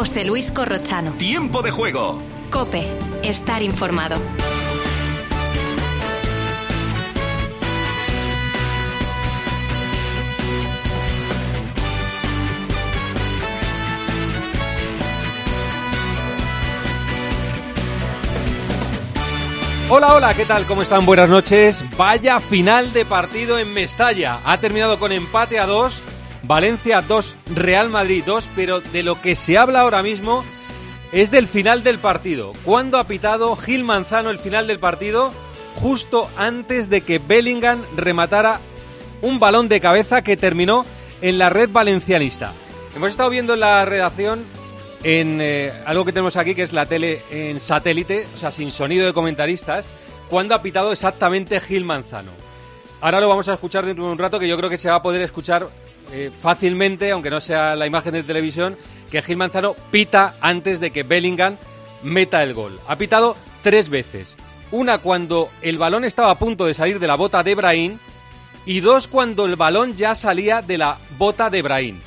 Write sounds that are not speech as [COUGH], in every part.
José Luis Corrochano. Tiempo de juego. Cope. Estar informado. Hola, hola, ¿qué tal? ¿Cómo están? Buenas noches. Vaya final de partido en Mestalla. Ha terminado con empate a dos. Valencia 2, Real Madrid 2, pero de lo que se habla ahora mismo es del final del partido. ¿Cuándo ha pitado Gil Manzano el final del partido? Justo antes de que Bellingham rematara un balón de cabeza que terminó en la red valencianista. Hemos estado viendo en la redacción en eh, algo que tenemos aquí que es la tele en satélite, o sea, sin sonido de comentaristas, cuándo ha pitado exactamente Gil Manzano. Ahora lo vamos a escuchar dentro de un rato que yo creo que se va a poder escuchar eh, fácilmente, aunque no sea la imagen de televisión, que Gil Manzano pita antes de que Bellingham meta el gol. Ha pitado tres veces. Una cuando el balón estaba a punto de salir de la bota de Brahim y dos cuando el balón ya salía de la bota de Brahim.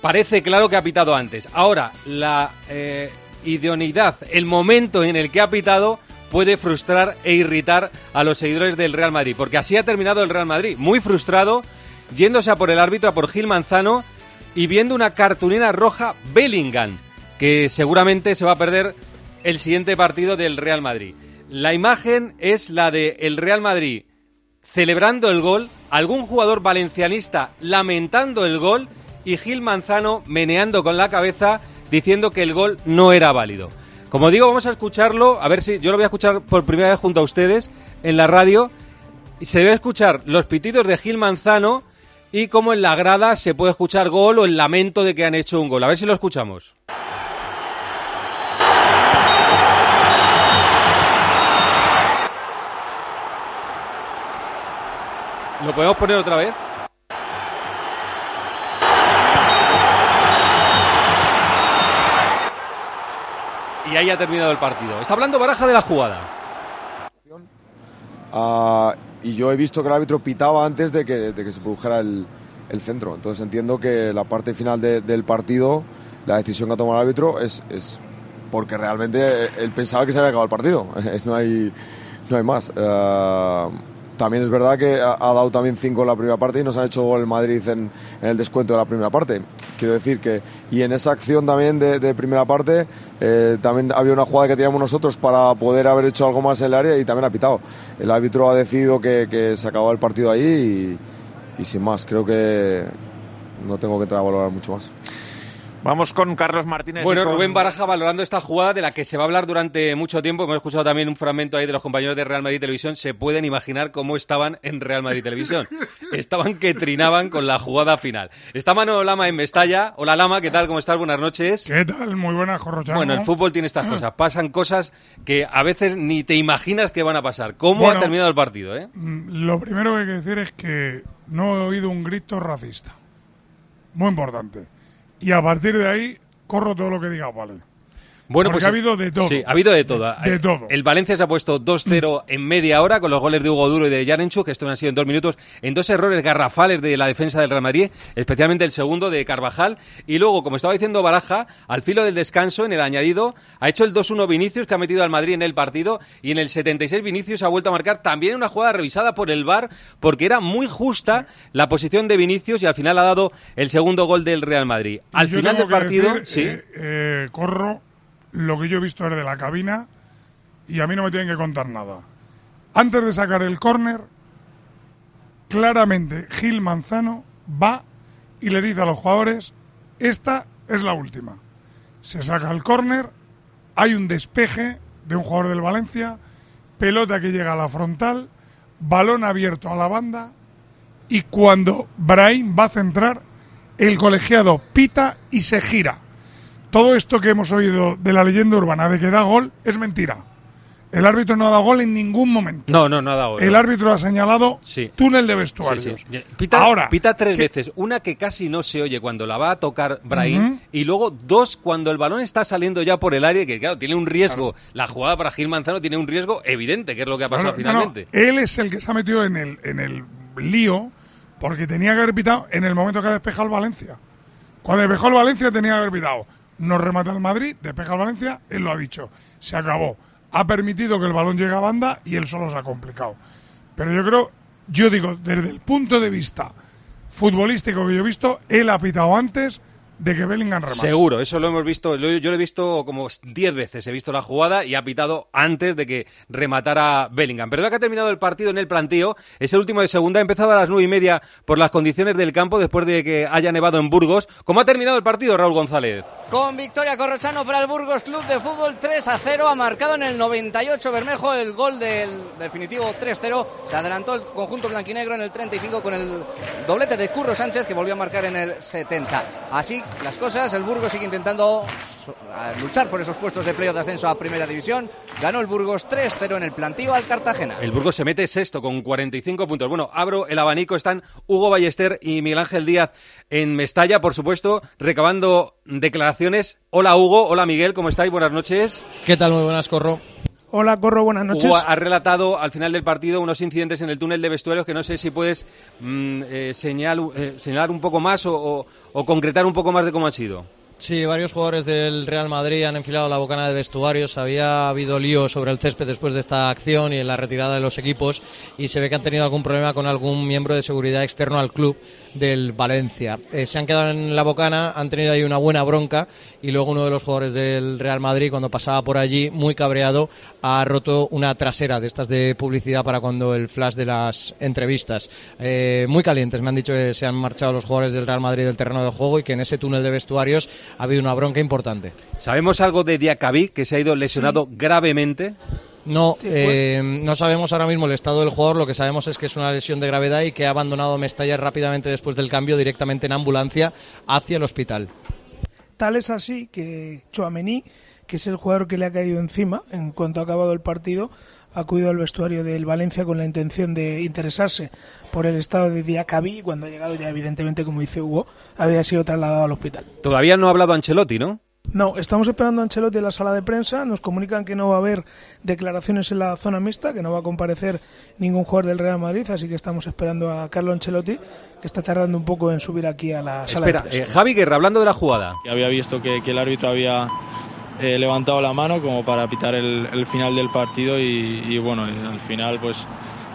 Parece claro que ha pitado antes. Ahora, la eh, idoneidad, el momento en el que ha pitado puede frustrar e irritar a los seguidores del Real Madrid, porque así ha terminado el Real Madrid, muy frustrado, yéndose a por el árbitro, a por Gil Manzano y viendo una cartulina roja Bellingham, que seguramente se va a perder el siguiente partido del Real Madrid. La imagen es la de el Real Madrid celebrando el gol, algún jugador valencianista lamentando el gol y Gil Manzano meneando con la cabeza diciendo que el gol no era válido. Como digo, vamos a escucharlo, a ver si yo lo voy a escuchar por primera vez junto a ustedes en la radio. Se debe escuchar los pitidos de Gil Manzano y cómo en la grada se puede escuchar gol o el lamento de que han hecho un gol. A ver si lo escuchamos. ¿Lo podemos poner otra vez? Y ahí ha terminado el partido. Está hablando Baraja de la jugada. Ah, y yo he visto que el árbitro pitaba antes de que, de que se produjera el, el centro. Entonces entiendo que la parte final de- del partido, la decisión que ha tomado el árbitro es, es porque realmente él pensaba que se había acabado el partido. [LAUGHS] no, hay, no hay más. Ah, también es verdad que ha dado también cinco en la primera parte y nos han hecho gol el Madrid en, en el descuento de la primera parte. Quiero decir que, y en esa acción también de, primera parte, eh, también había una jugada que teníamos nosotros para poder haber hecho algo más en el área y también ha pitado. El árbitro ha decidido que, que se acababa el partido ahí y, y sin más, creo que no tengo que entrar a valorar mucho más. Vamos con Carlos Martínez. Bueno, con- Rubén Baraja valorando esta jugada de la que se va a hablar durante mucho tiempo. Hemos escuchado también un fragmento ahí de los compañeros de Real Madrid Televisión. Se pueden imaginar cómo estaban en Real Madrid Televisión. [LAUGHS] Estaban que trinaban con la jugada final. Está Manolo Lama en Mestalla. Hola Lama, ¿qué tal? ¿Cómo estás? Buenas noches. ¿Qué tal? Muy buena, Jorrochano. Bueno, el fútbol tiene estas [CLEARS THROAT] cosas. Pasan cosas que a veces ni te imaginas que van a pasar. ¿Cómo Bueno. ha terminado el partido? Eh? Mm, Lo primero que hay que decir es que no he oído un grito racista. Muy importante. Y a partir de ahí, corro todo lo que diga, vale. Bueno, Porque pues ha habido de todo. Sí, ha habido de todo. De todo. El Valencia se ha puesto 2-0 en media hora con los goles de Hugo Duro y de Yarenchu, que estos han sido en dos minutos, en dos errores garrafales de la defensa del Real Madrid, especialmente el segundo de Carvajal. Y luego, como estaba diciendo Baraja, al filo del descanso, en el añadido, ha hecho el 2-1 Vinicius, que ha metido al Madrid en el partido, y en el 76 Vinicius ha vuelto a marcar también una jugada revisada por el VAR, porque era muy justa la posición de Vinicius y al final ha dado el segundo gol del Real Madrid. Al Yo final del partido, decir, sí. eh, eh, corro lo que yo he visto desde la cabina y a mí no me tienen que contar nada. Antes de sacar el córner, claramente Gil Manzano va y le dice a los jugadores, esta es la última. Se saca el córner, hay un despeje de un jugador del Valencia, pelota que llega a la frontal, balón abierto a la banda y cuando Brahim va a centrar, el colegiado pita y se gira. Todo esto que hemos oído de la leyenda urbana de que da gol es mentira. El árbitro no ha dado gol en ningún momento. No, no, no ha dado gol. El árbitro ha señalado Sí. túnel de vestuarios. sí. Pita, Ahora, pita tres que- veces. Una que casi no se oye cuando la va a tocar Brahim. Y luego dos cuando el balón está saliendo ya por el área. Que claro, tiene un riesgo. La jugada para Gil Manzano tiene un riesgo evidente, que es lo que ha pasado Claro, no, no, finalmente. él es el que se ha metido en el, en el lío porque tenía que haber pitado en el momento que ha despejado el Valencia. Cuando despejó el Valencia tenía que haber pitado. No remata el Madrid, despeja el Valencia, él lo ha dicho. Se acabó. Ha permitido que el balón llegue a banda y él solo se ha complicado. Pero yo creo, yo digo, desde el punto de vista futbolístico que yo he visto, él ha pitado antes de que Bellingham remate. Seguro, eso lo hemos visto. yo lo he visto como 10 veces. He visto la jugada y ha pitado antes de que rematara Bellingham. Pero que ha terminado el partido en el plantío. Es el último de segunda. Ha empezado a las nueve y media por las condiciones del campo después de que haya nevado en Burgos. ¿Cómo ha terminado el partido, Raúl González? Con victoria Corrochano para el Burgos Club de Fútbol 3 a 0. Ha marcado en el 98 Bermejo el gol del definitivo 3-0. Se adelantó el conjunto blanquinegro en el 35 con el doblete de Curro Sánchez que volvió a marcar en el 70. Así las cosas, el Burgos sigue intentando luchar por esos puestos de playoff de ascenso a Primera División. Ganó el Burgos 3-0 en el plantío al Cartagena. El Burgos se mete sexto con 45 puntos. Bueno, abro el abanico. Están Hugo Ballester y Miguel Ángel Díaz en Mestalla, por supuesto, recabando declaraciones. Hola Hugo, hola Miguel, ¿cómo estáis? Buenas noches. ¿Qué tal? Muy buenas, Corro. Hola, Corro, buenas noches. Hugo ha relatado al final del partido unos incidentes en el túnel de vestuarios que no sé si puedes mm, eh, señal- eh, señalar un poco más o, o- o concretar un poco más de cómo ha sido. Sí, varios jugadores del Real Madrid han enfilado la bocana de vestuarios. Había habido lío sobre el césped después de esta acción y en la retirada de los equipos. Y se ve que han tenido algún problema con algún miembro de seguridad externo al club del Valencia. Eh, se han quedado en la bocana, han tenido ahí una buena bronca. Y luego uno de los jugadores del Real Madrid, cuando pasaba por allí, muy cabreado, ha roto una trasera de estas de publicidad para cuando el flash de las entrevistas. Eh, muy calientes, me han dicho que se han marchado los jugadores del Real Madrid del terreno de juego y que en ese túnel de vestuarios ha habido una bronca importante. ¿Sabemos algo de Diacabí, que se ha ido lesionado gravemente? No, eh, no sabemos ahora mismo el estado del jugador, lo que sabemos es que es una lesión de gravedad y que ha abandonado Mestalla rápidamente después del cambio directamente en ambulancia hacia el hospital. Tal es así que Chouameni, que es el jugador que le ha caído encima en cuanto ha acabado el partido, ha acudido al vestuario del Valencia con la intención de interesarse por el estado de Diacabí. Cuando ha llegado ya, evidentemente, como dice Hugo, había sido trasladado al hospital. Todavía no ha hablado Ancelotti, ¿no? No, estamos esperando a Ancelotti en la sala de prensa. Nos comunican que no va a haber declaraciones en la zona mixta, que no va a comparecer ningún jugador del Real Madrid, así que estamos esperando a Carlo Ancelotti, que está tardando un poco en subir aquí a la sala Espera, de prensa. eh, Javi Guerra, hablando de la jugada. Había visto que, que el árbitro había eh, levantado la mano como para pitar el, el final del partido y, y bueno, al final pues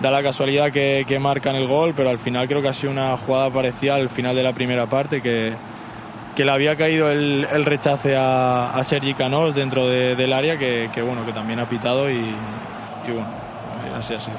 da la casualidad que, que marcan el gol, pero al final creo que ha sido una jugada parecida al final de la primera parte que, que le había caído el, el rechace a, a Sergi Canós dentro de- del área que, que, bueno que también ha pitado y, y bueno, así ha sido.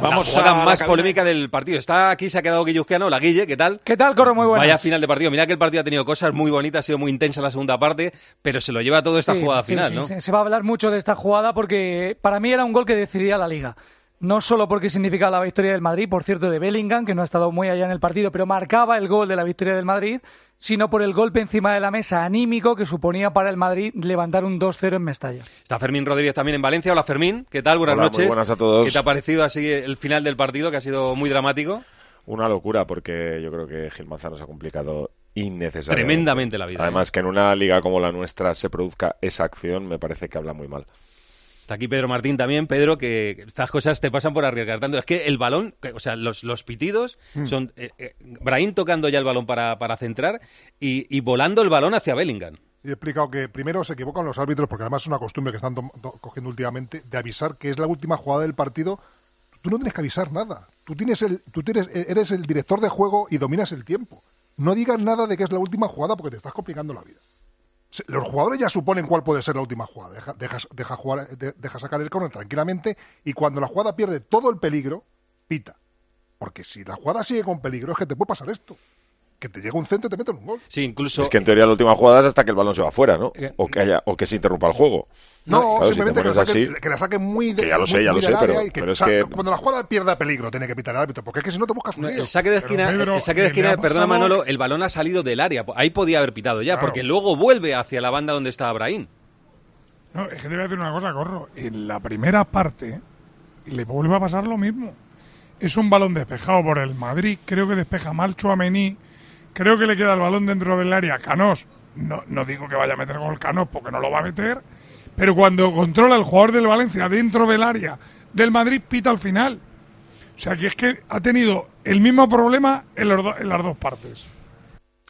Vamos la jugada más polémica del partido. Está aquí, se ha quedado Guilluzquiano. La Guille, ¿qué tal? ¿Qué tal, Corro? Muy buenas. Vaya final de partido. Mira que el partido ha tenido cosas muy bonitas, ha sido muy intensa la segunda parte, pero se lo lleva todo esta Sí, jugada sí, final, sí, ¿no? Se va a hablar mucho de esta jugada porque para mí era un gol que decidía la liga. No solo porque significaba la victoria del Madrid, por cierto, de Bellingham, que no ha estado muy allá en el partido, pero marcaba el gol de la victoria del Madrid, sino por el golpe encima de la mesa anímico que suponía para el Madrid levantar un 2-0 en Mestalla. Está Fermín Rodríguez también en Valencia. Hola Fermín, ¿qué tal? Buenas Hola, muy noches. buenas a todos. ¿Qué te ha parecido así el final del partido, que ha sido muy dramático? Una locura, porque yo creo que Gil Manzano se ha complicado innecesariamente. Tremendamente la vida. Además, que en una liga como la nuestra se produzca esa acción, me parece que habla muy mal. Está aquí Pedro Martín también, Pedro, que estas cosas te pasan por arriesgar tanto. Es que el balón, o sea, los, los pitidos Mm. son eh, eh, Brahim tocando ya el balón para, para centrar y, y volando el balón hacia Bellingham. Y he explicado que primero se equivocan los árbitros, porque además es una costumbre que están cogiendo últimamente, de avisar que es la última jugada del partido. Tú no tienes que avisar nada. Tú, tienes el, tú tienes, eres el director de juego y dominas el tiempo. No digas nada de que es la última jugada porque te estás complicando la vida. Los jugadores ya suponen cuál puede ser la última jugada. Deja, jugar, de- deja sacar el córner tranquilamente y cuando la jugada pierde todo el peligro, pita. Porque si la jugada sigue con peligro es que te puede pasar esto. Que te llega un centro y te meten un gol. Sí, incluso. Es que en teoría la última jugada es hasta que el balón se va fuera, ¿no? O que haya, o que se interrumpa el juego. No, Claro, si simplemente te que, pones la saque, así- que la saque muy de, Que ya lo sé, ya lo sé, pero- que, es o sea, que- cuando la jugada pierda peligro tiene que pitar el árbitro, porque es que si no te buscas un No, el saque de esquina, el saque de esquina, perdona pasado- Manolo, el balón ha salido del área. Ahí podía haber pitado ya, Claro. porque luego vuelve hacia la banda donde está Brahim. No, es que te voy a decir una cosa, Corro. En la primera parte le vuelve a pasar lo mismo. Es un balón despejado por el Madrid. Creo que despeja mal Chuamení. Creo que le queda el balón dentro del área. Canós. No, no digo que vaya a meter gol Canós porque no lo va a meter. Pero cuando controla el jugador del Valencia dentro del área del Madrid, pita al final. O sea que es que ha tenido el mismo problema en, los do- en las dos partes.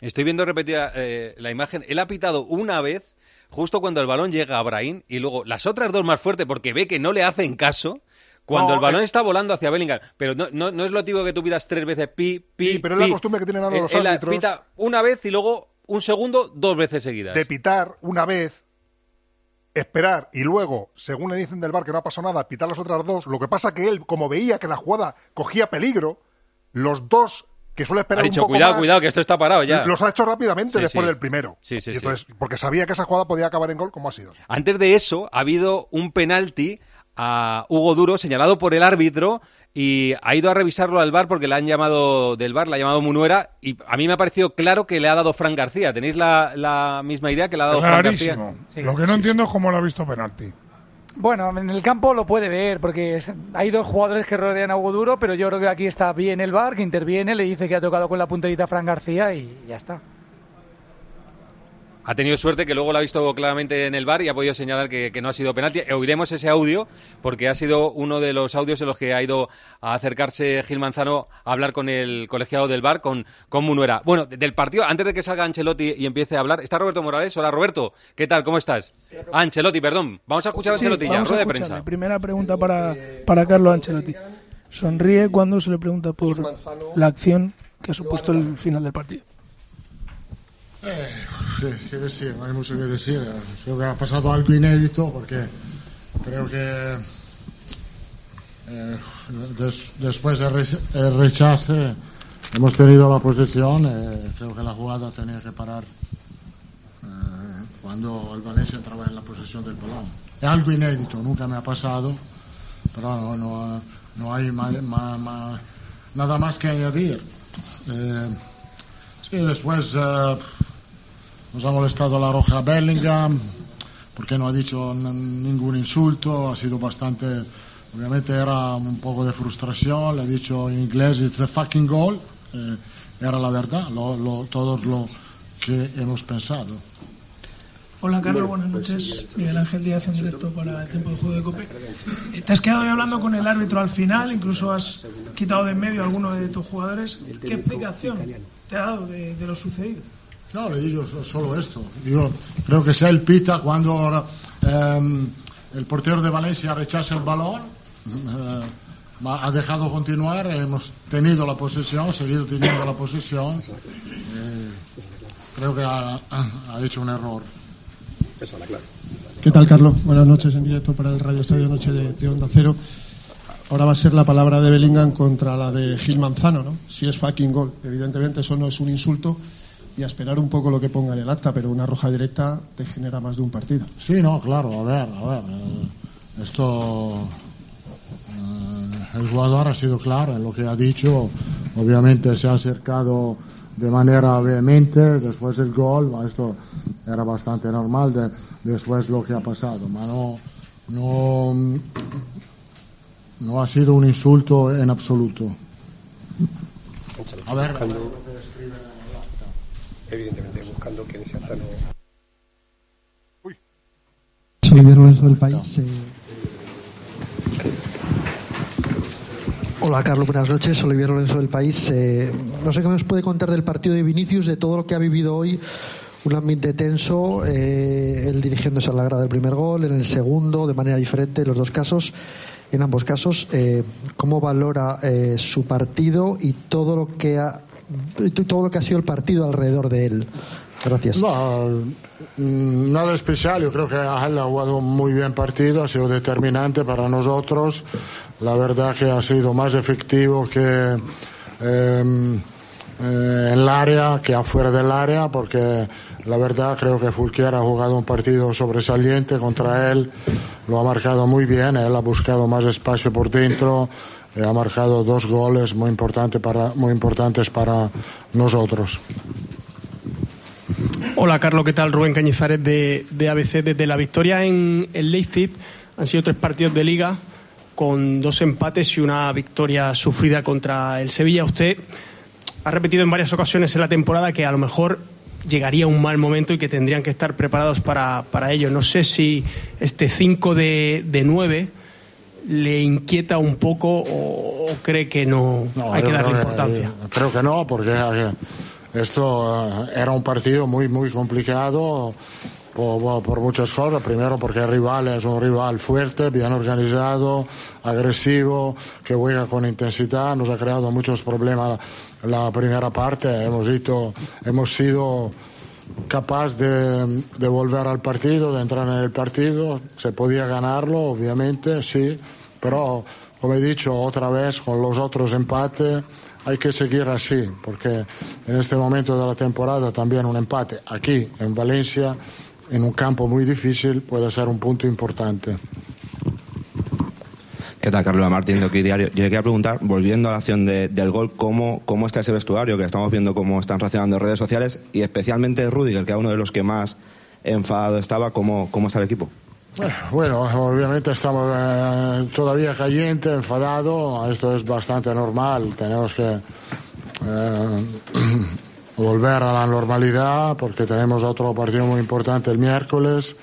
Estoy viendo repetida eh, la imagen. Él ha pitado una vez, justo cuando el balón llega a Brahim, y luego las otras dos más fuerte, porque ve que no le hacen caso. Cuando No, el balón eh. está volando hacia Bellingham. Pero no, no, no es lo típico que tú pidas tres veces pi, pi, Sí, pero es la costumbre que tienen ahora los él árbitros. pita una vez y luego un segundo, dos veces seguidas. de pitar una vez, esperar y luego, según le dicen del bar que no ha pasado nada, pitar las otras dos. Lo que pasa que él, como veía que la jugada cogía peligro, los dos que suele esperar ha dicho, un poco cuidado, más, cuidado, que esto está parado ya. los ha hecho rápidamente Sí, después sí. del primero. Sí, sí, Y sí. entonces, porque sabía que esa jugada podía acabar en gol como ha sido. Antes de eso, ha habido un penalti a Hugo Duro señalado por el árbitro y ha ido a revisarlo al bar porque le han llamado del bar, le ha llamado Munuera y a mí me ha parecido claro que le ha dado Fran García. ¿Tenéis la, la misma idea que le ha dado Fran García? Clarísimo. Sí. Lo que no entiendo es cómo lo ha visto penalti. Bueno, en el campo lo puede ver, porque hay dos jugadores que rodean a Hugo Duro, pero yo creo que aquí está bien el bar, que interviene, le dice que ha tocado con la punterita a Fran García y ya está. Ha tenido suerte que luego lo ha visto claramente en el bar y ha podido señalar que, que no ha sido penalti. Oiremos ese audio porque ha sido uno de los audios en los que ha ido a acercarse Gil Manzano a hablar con el colegiado del bar, con, con Munuera. Bueno, de- del partido, antes de que salga Ancelotti y empiece a hablar, está Roberto Morales. Hola Roberto, ¿qué tal? ¿Cómo estás? Ah, Ancelotti, perdón. Vamos a escuchar a Sí, Ancelotti ya, rueda de prensa. Primera pregunta para, para Carlos Ancelotti. Sonríe cuando se le pregunta por la acción que ha supuesto el final del partido. Eh, ¿qué, decir? No hay mucho que decir. Creo que ha pasado algo inédito porque creo que eh, des- después del el rechace hemos tenido la posesión. eh, creo que la jugada tenía que parar eh, cuando el Valencia entraba en la posesión del balón. Es algo inédito, nunca me ha pasado, pero no, no, no hay ma- ma- ma- nada más que añadir. Eh, sí, después eh, nos ha molestado la roja Bellingham porque no ha dicho ningún insulto, ha sido bastante, obviamente era un poco de frustración, le ha dicho en inglés it's a fucking goal, eh, era la verdad, lo, lo- todo lo que hemos pensado. Hola Carlos, buenas noches. Miguel Ángel Díaz en directo para el tiempo de juego de Cope. Te has quedado hoy hablando con el árbitro al final, incluso has quitado de en medio a alguno de tus jugadores. ¿Qué explicación te ha dado de, de lo sucedido? No, le digo so- solo esto. Yo creo que sea el pita cuando ehm, el portero de Valencia rechaza el balón, eh, ha dejado continuar, hemos tenido la posesión, seguido teniendo la posesión. eh, creo que ha, ha hecho un error. ¿Qué tal, Carlos? Buenas noches en directo para el Radio Estadio Noche de, de Onda Cero. Ahora va a ser la palabra de Bellingham contra la de Gil Manzano, ¿no? Si es fucking gol. Evidentemente eso no es un insulto y a esperar un poco lo que ponga en el acta, pero una roja directa te genera más de un partido. Sí, no, claro, a ver, a ver. eh, esto. eh, el jugador ha sido claro en lo que ha dicho. Obviamente se ha acercado de manera vehemente. Después el gol, esto era bastante normal. de- después lo que ha pasado. Ma no, no, no ha sido un insulto en absoluto. A ver, Evidentemente, buscando que acta no. Soy Olivier Lorenzo del País. eh. Hola Carlos, buenas noches. Olivier Lorenzo del País. Eh, no sé qué nos puede contar del partido de Vinicius, de todo lo que ha vivido hoy. Un ambiente tenso, eh, él dirigiéndose a la grada del primer gol, en el segundo, de manera diferente, en los dos casos. En ambos casos, eh, ¿cómo valora eh, su partido y todo lo que ha todo lo que ha sido el partido alrededor de él? Gracias. No, mm, nada especial. Yo creo que Ángel ha jugado un muy bien partido, ha sido determinante para nosotros. La verdad que ha sido más efectivo que em, eh, en el área que afuera del área, porque la verdad creo que Fulquier ha jugado un partido sobresaliente contra él, lo ha marcado muy bien, él ha buscado más espacio por dentro, ha marcado dos goles muy, importante para, muy importantes para nosotros. Hola Carlos, ¿qué tal? Rubén Cañizares de, de ABC. Desde la victoria en el Leipzig han sido tres partidos de liga con dos empates y una victoria sufrida contra el Sevilla. Usted ha repetido en varias ocasiones en la temporada que a lo mejor llegaría un mal momento y que tendrían que estar preparados para, para ello. No sé si este 5 de, de 9 le inquieta un poco o, o cree que no, hay que darle creo importancia. Creo que no, porque eh, esto eh, era un partido muy, muy complicado por, por muchas cosas. Primero porque el rival es un rival fuerte, bien organizado, agresivo, que juega con intensidad. Nos ha creado muchos problemas la primera parte. Hemos, ido, hemos sido capaz de, volver al partido, de entrar en el partido. Se podía ganarlo, obviamente, sí, pero como he dicho otra vez con los otros empates, hay que seguir así, porque en este momento de la temporada también un empate aquí en Valencia, en un campo muy difícil, puede ser un punto importante. ¿Qué tal, Carlos Martín de Aquí Diario? Yo quería preguntar, volviendo a la acción de- del gol, ¿cómo, ¿cómo está ese vestuario? Que estamos viendo cómo están reaccionando redes sociales y especialmente Rudiger, que era uno de los que más enfadado estaba, ¿cómo, cómo está el equipo? Bueno, obviamente estamos eh, todavía caliente, enfadado. Esto es bastante normal. Tenemos que eh, [CLEARS THROAT] volver a la normalidad porque tenemos otro partido muy importante el miércoles.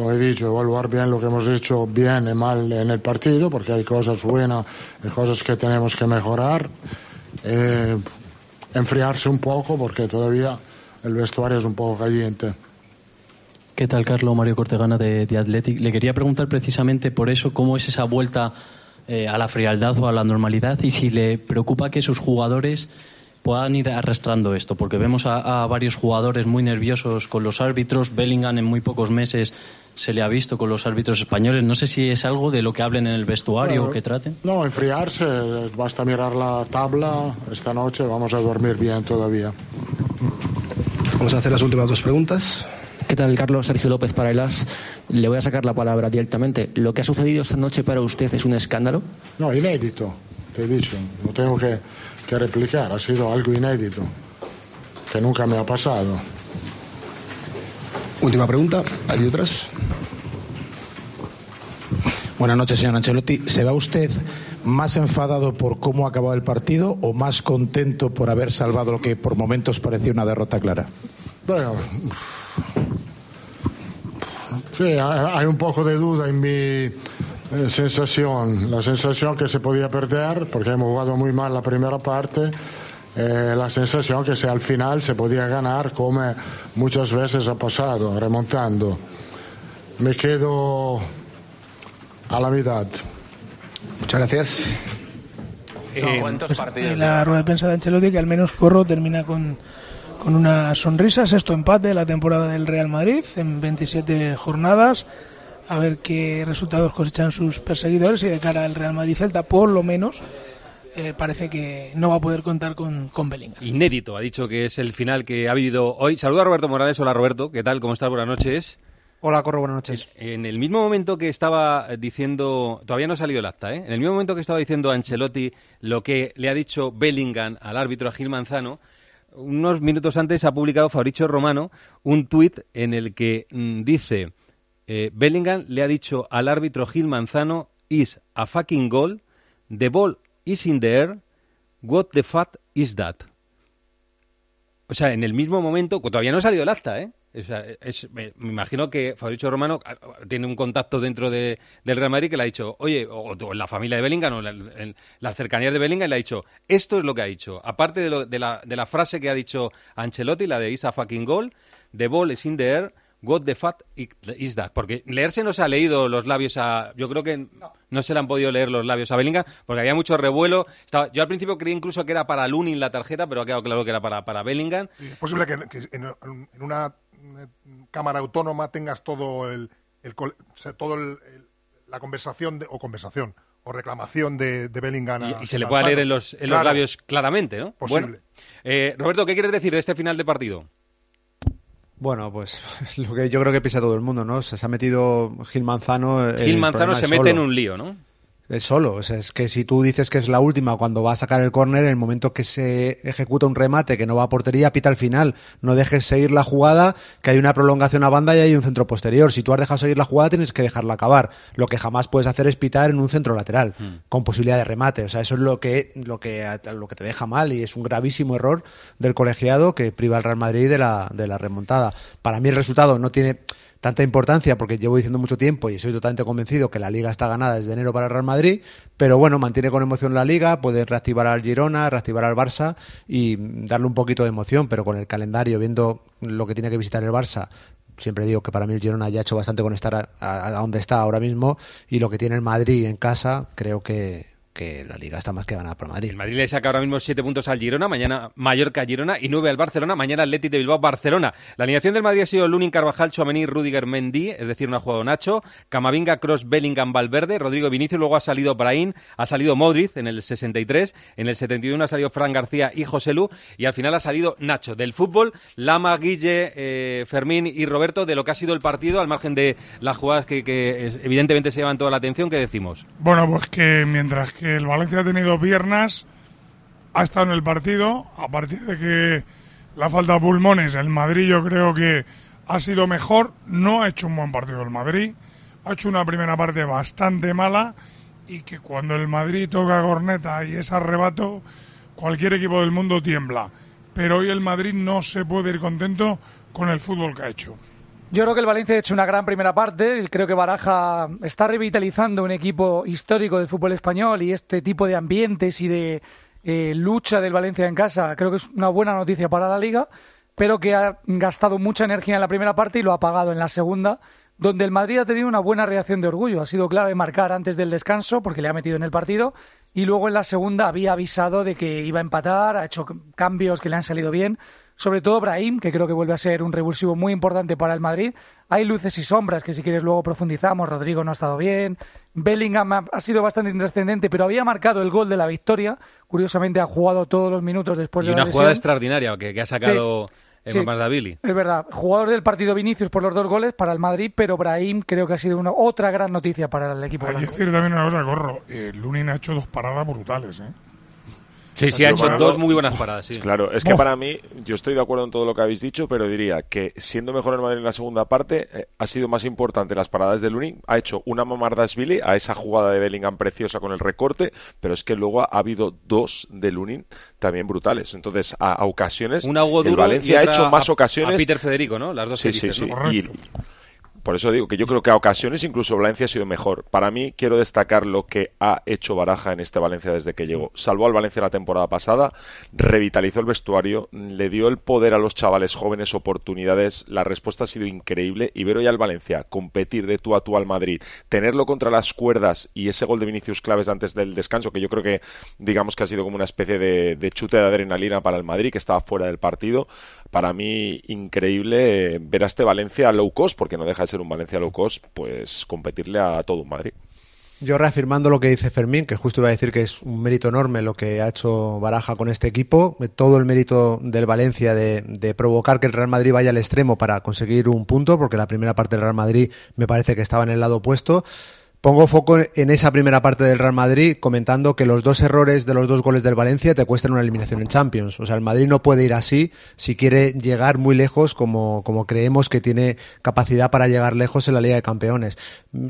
Como he dicho, evaluar bien lo que hemos hecho bien y mal en el partido porque hay cosas buenas y cosas que tenemos que mejorar. Eh, enfriarse un poco porque todavía el vestuario es un poco caliente. ¿Qué tal, Carlos? Mario Cortegana de, de Athletic. Le quería preguntar precisamente por eso, cómo es esa vuelta eh, a la frialdad o a la normalidad y si le preocupa que sus jugadores puedan ir arrastrando esto, porque vemos a, a varios jugadores muy nerviosos con los árbitros. Bellingham en muy pocos meses se le ha visto con los árbitros españoles. No sé si es algo de lo que hablen en el vestuario o que traten. No, enfriarse, basta mirar la tabla. Esta noche vamos a dormir bien todavía. Vamos a hacer las últimas dos preguntas. ¿Qué tal, Carlos? Sergio López para el AS. Le voy a sacar la palabra directamente. ¿Lo que ha sucedido esta noche para usted es un escándalo? No, inédito, te he dicho. No tengo que, que replicar. Ha sido algo inédito que nunca me ha pasado. Última pregunta. ¿Hay otras? Buenas noches, señor Ancelotti. ¿Se va usted más enfadado por cómo ha acabado el partido o más contento por haber salvado lo que por momentos parecía una derrota clara? Bueno, sí, hay un poco de duda en mi eh, sensación. La sensación que se podía perder, porque hemos jugado muy mal la primera parte. Eh, la sensación que se, al final se podía ganar como muchas veces ha pasado, remontando. Me quedo a la mitad. Muchas gracias. ¿Cuántos partidos? La rueda de prensa de Ancelotti que al menos Corro termina con, con una sonrisa. Sexto empate de la temporada del Real Madrid en 27 jornadas. A ver qué resultados cosechan sus perseguidores y de cara al Real Madrid-Celta, por lo menos, eh, parece que no va a poder contar con, con Bellingham. Inédito, ha dicho que es el final que ha vivido hoy. Saluda a Roberto Morales. Hola Roberto, ¿qué tal? ¿Cómo estás? Buenas noches. Hola, Corro, buenas noches. En el mismo momento que estaba diciendo, todavía no ha salido el acta, ¿eh? En el mismo momento que estaba diciendo Ancelotti lo que le ha dicho Bellingham al árbitro a Gil Manzano, unos minutos antes ha publicado Fabricio Romano un tuit en el que mm, dice eh, Bellingham le ha dicho al árbitro Gil Manzano is a fucking goal, the ball is in the air, what the fuck is that? O sea, en el mismo momento, todavía no ha salido el acta, ¿eh? O sea, me, imagino que Fabricio Romano ah, tiene un contacto dentro de- del Real Madrid que le ha dicho, oye, o, la familia de Bellingham, o la- en las cercanías de Bellingham, y le ha dicho, esto es lo que ha dicho. Aparte de, lo- de la, de la frase que ha dicho Ancelotti, la de is a fucking goal, the ball is in the air, what the fuck is that? Porque leerse no se ha leído los labios a... Yo creo que no, se le han podido leer los labios a Bellingham porque había mucho revuelo. Estaba, yo al principio creí incluso que era para Lunin la tarjeta, pero ha quedado claro que era para, para Bellingham. Es posible que, que en, en una eh, cámara autónoma tengas todo el, el col- o sea, todo el- el- la conversación de- o conversación o reclamación de, de Bellingham. a Y, y se le puede leer en los, en los labios claramente, ¿no? Posible. Bueno, eh, Roberto, ¿qué quieres decir de este final de partido? Bueno, pues [LAUGHS] lo que yo creo que piensa todo el mundo, ¿no? Se, ha metido Gil Manzano. Gil Manzano se mete solo. en un lío, ¿no? Es solo, o sea, es que si tú dices que es la última cuando va a sacar el córner, en el momento que se ejecuta un remate que no va a portería, pita al final. No dejes seguir la jugada, que hay una prolongación a banda y hay un centro posterior. Si tú has dejado seguir la jugada, tienes que dejarla acabar. Lo que jamás puedes hacer es pitar en un centro lateral, con posibilidad de remate. O sea, eso es lo que, lo que, lo que te deja mal y es un gravísimo error del colegiado que priva al Real Madrid de la, de la remontada. Para mí el resultado no tiene tanta importancia porque llevo diciendo mucho tiempo y soy totalmente convencido que la liga está ganada desde enero para Real Madrid, pero bueno, mantiene con emoción la liga, puede reactivar al Girona, reactivar al Barça y darle un poquito de emoción, pero con el calendario, viendo lo que tiene que visitar el Barça, siempre digo que para mí el Girona ya ha hecho bastante con estar a donde está ahora mismo y lo que tiene el Madrid en casa, creo que, que la liga está más que ganada por Madrid. El Madrid le saca ahora mismo 7 puntos al Girona, mañana Mallorca-Girona y 9 al Barcelona, mañana Athletic de Bilbao-Barcelona. La alineación del Madrid ha sido Lunin, Carvajal, Chouameni, Rudiger, Mendy, es decir, no ha jugado Nacho, Camavinga, Cross, Bellingham, Valverde, Rodrigo Vinicius, luego ha salido Brahim, ha salido Modric en el 63, en el 71 ha salido Fran García y José Lu y al final ha salido Nacho. Del fútbol, Lama, Guille, eh, Fermín y Roberto, de lo que ha sido el partido, al margen de las jugadas que, que, evidentemente se llevan toda la atención, ¿qué decimos? Bueno, pues que mientras que el Valencia ha tenido piernas, ha estado en el partido. A partir de que la falta de pulmones, el Madrid yo creo que ha sido mejor. No ha hecho un buen partido el Madrid. Ha hecho una primera parte bastante mala y que cuando el Madrid toca corneta y es arrebato, cualquier equipo del mundo tiembla. Pero hoy el Madrid no se puede ir contento con el fútbol que ha hecho. Yo creo que el Valencia ha hecho una gran primera parte. Creo que Baraja está revitalizando un equipo histórico del fútbol español y este tipo de ambientes y de eh, lucha del Valencia en casa creo que es una buena noticia para la liga, pero que ha gastado mucha energía en la primera parte y lo ha pagado en la segunda, donde el Madrid ha tenido una buena reacción de orgullo. Ha sido clave marcar antes del descanso porque le ha metido en el partido y luego en la segunda había avisado de que iba a empatar, ha hecho cambios que le han salido bien sobre todo Brahim, que creo que vuelve a ser un revulsivo muy importante para el Madrid. Hay luces y sombras que si quieres luego profundizamos. Rodrigo no ha estado bien. Bellingham ha, ha sido bastante intrascendente, pero había marcado el gol de la victoria. Curiosamente ha jugado todos los minutos después Y de una la jugada extraordinaria que, que ha sacado Sí, Davili. Es verdad, jugador del partido Vinicius por los dos goles para el Madrid, pero Brahim creo que ha sido una, otra gran noticia para el equipo Hay que decir también una cosa, Corro. Eh, Lunin ha hecho dos paradas brutales, ¿eh? Sí, sí, ha hecho dos muy buenas paradas, sí. Claro, es que para mí, yo estoy de acuerdo en todo lo que habéis dicho, pero diría que siendo mejor el Madrid en la segunda parte, eh, ha sido más importante las paradas de Lunin. Ha hecho una mamardashvili a esa jugada de Bellingham preciosa con el recorte, pero es que luego ha habido dos de Lunin también brutales. Entonces, a, a ocasiones, Una Hugo el Duro Valencia y ha hecho más a- ocasiones. a Peter Federico, ¿no? Las dos Sí, que sí, dices, sí. ¿no? Y por eso digo que yo creo que a ocasiones incluso Valencia ha sido mejor. Para mí quiero destacar lo que ha hecho Baraja en este Valencia desde que llegó. Salvó al Valencia la temporada pasada, revitalizó el vestuario, le dio el poder a los chavales jóvenes, oportunidades. La respuesta ha sido increíble y ver hoy al Valencia competir de tú a tú al Madrid, tenerlo contra las cuerdas y ese gol de Vinicius Claves antes del descanso, que yo creo que digamos que ha sido como una especie de, de chute de adrenalina para el Madrid, que estaba fuera del partido. Para mí, increíble eh, ver a este Valencia low cost, porque no deja de ser un Valencia low cost, pues competirle a todo un Madrid. Yo reafirmando lo que dice Fermín, que justo iba a decir que es un mérito enorme lo que ha hecho Baraja con este equipo, todo el mérito del Valencia de, de provocar que el Real Madrid vaya al extremo para conseguir un punto, porque la primera parte del Real Madrid me parece que estaba en el lado opuesto. Pongo foco en esa primera parte del Real Madrid comentando que los dos errores de los dos goles del Valencia te cuestan una eliminación en Champions. O sea, el Madrid no puede ir así si quiere llegar muy lejos como, como creemos que tiene capacidad para llegar lejos en la Liga de Campeones.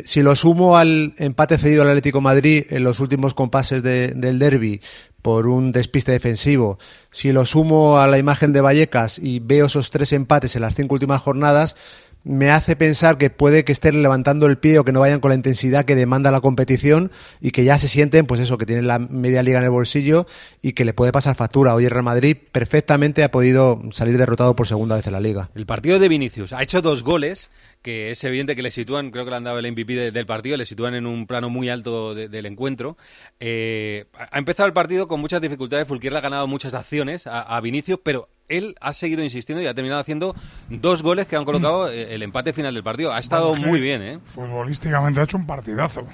Si lo sumo al empate cedido al Atlético Madrid en los últimos compases de- del derby por un despiste defensivo, si lo sumo a la imagen de Vallecas y veo esos tres empates en las cinco últimas jornadas, me hace pensar que puede que estén levantando el pie o que no vayan con la intensidad que demanda la competición y que ya se sienten, pues eso, que tienen la media liga en el bolsillo y que le puede pasar factura. Hoy el Real Madrid perfectamente ha podido salir derrotado por segunda vez en la liga. El partido de Vinicius ha hecho dos goles que es evidente que le sitúan, creo que le han dado el MVP de- del partido, le sitúan en un plano muy alto de- del encuentro. Eh, ha empezado el partido con muchas dificultades, Fulquier le ha ganado muchas acciones a, a Vinicius, pero él ha seguido insistiendo y ha terminado haciendo dos goles que han colocado eh, el empate final del partido. Ha estado Bueno, muy bien, ¿eh? Futbolísticamente ha hecho un partidazo.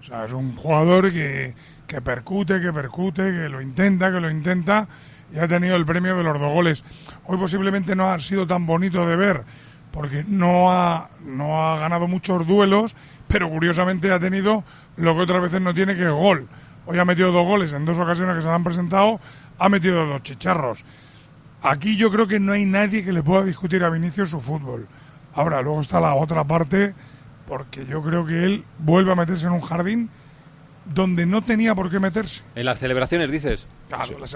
O sea, es un jugador que, que percute, que percute, que lo intenta, que lo intenta y ha tenido el premio de los dos goles. Hoy posiblemente no ha sido tan bonito de ver porque no ha, no ha ganado muchos duelos, pero curiosamente ha tenido lo que otras veces no tiene, que es gol. Hoy ha metido dos goles en dos ocasiones que se le han presentado, ha metido dos chicharros. Aquí yo creo que no hay nadie que le pueda discutir a Vinicius su fútbol. Ahora, luego está la otra parte, porque yo creo que él vuelve a meterse en un jardín donde no tenía por qué meterse. En las celebraciones, dices. Claro, la,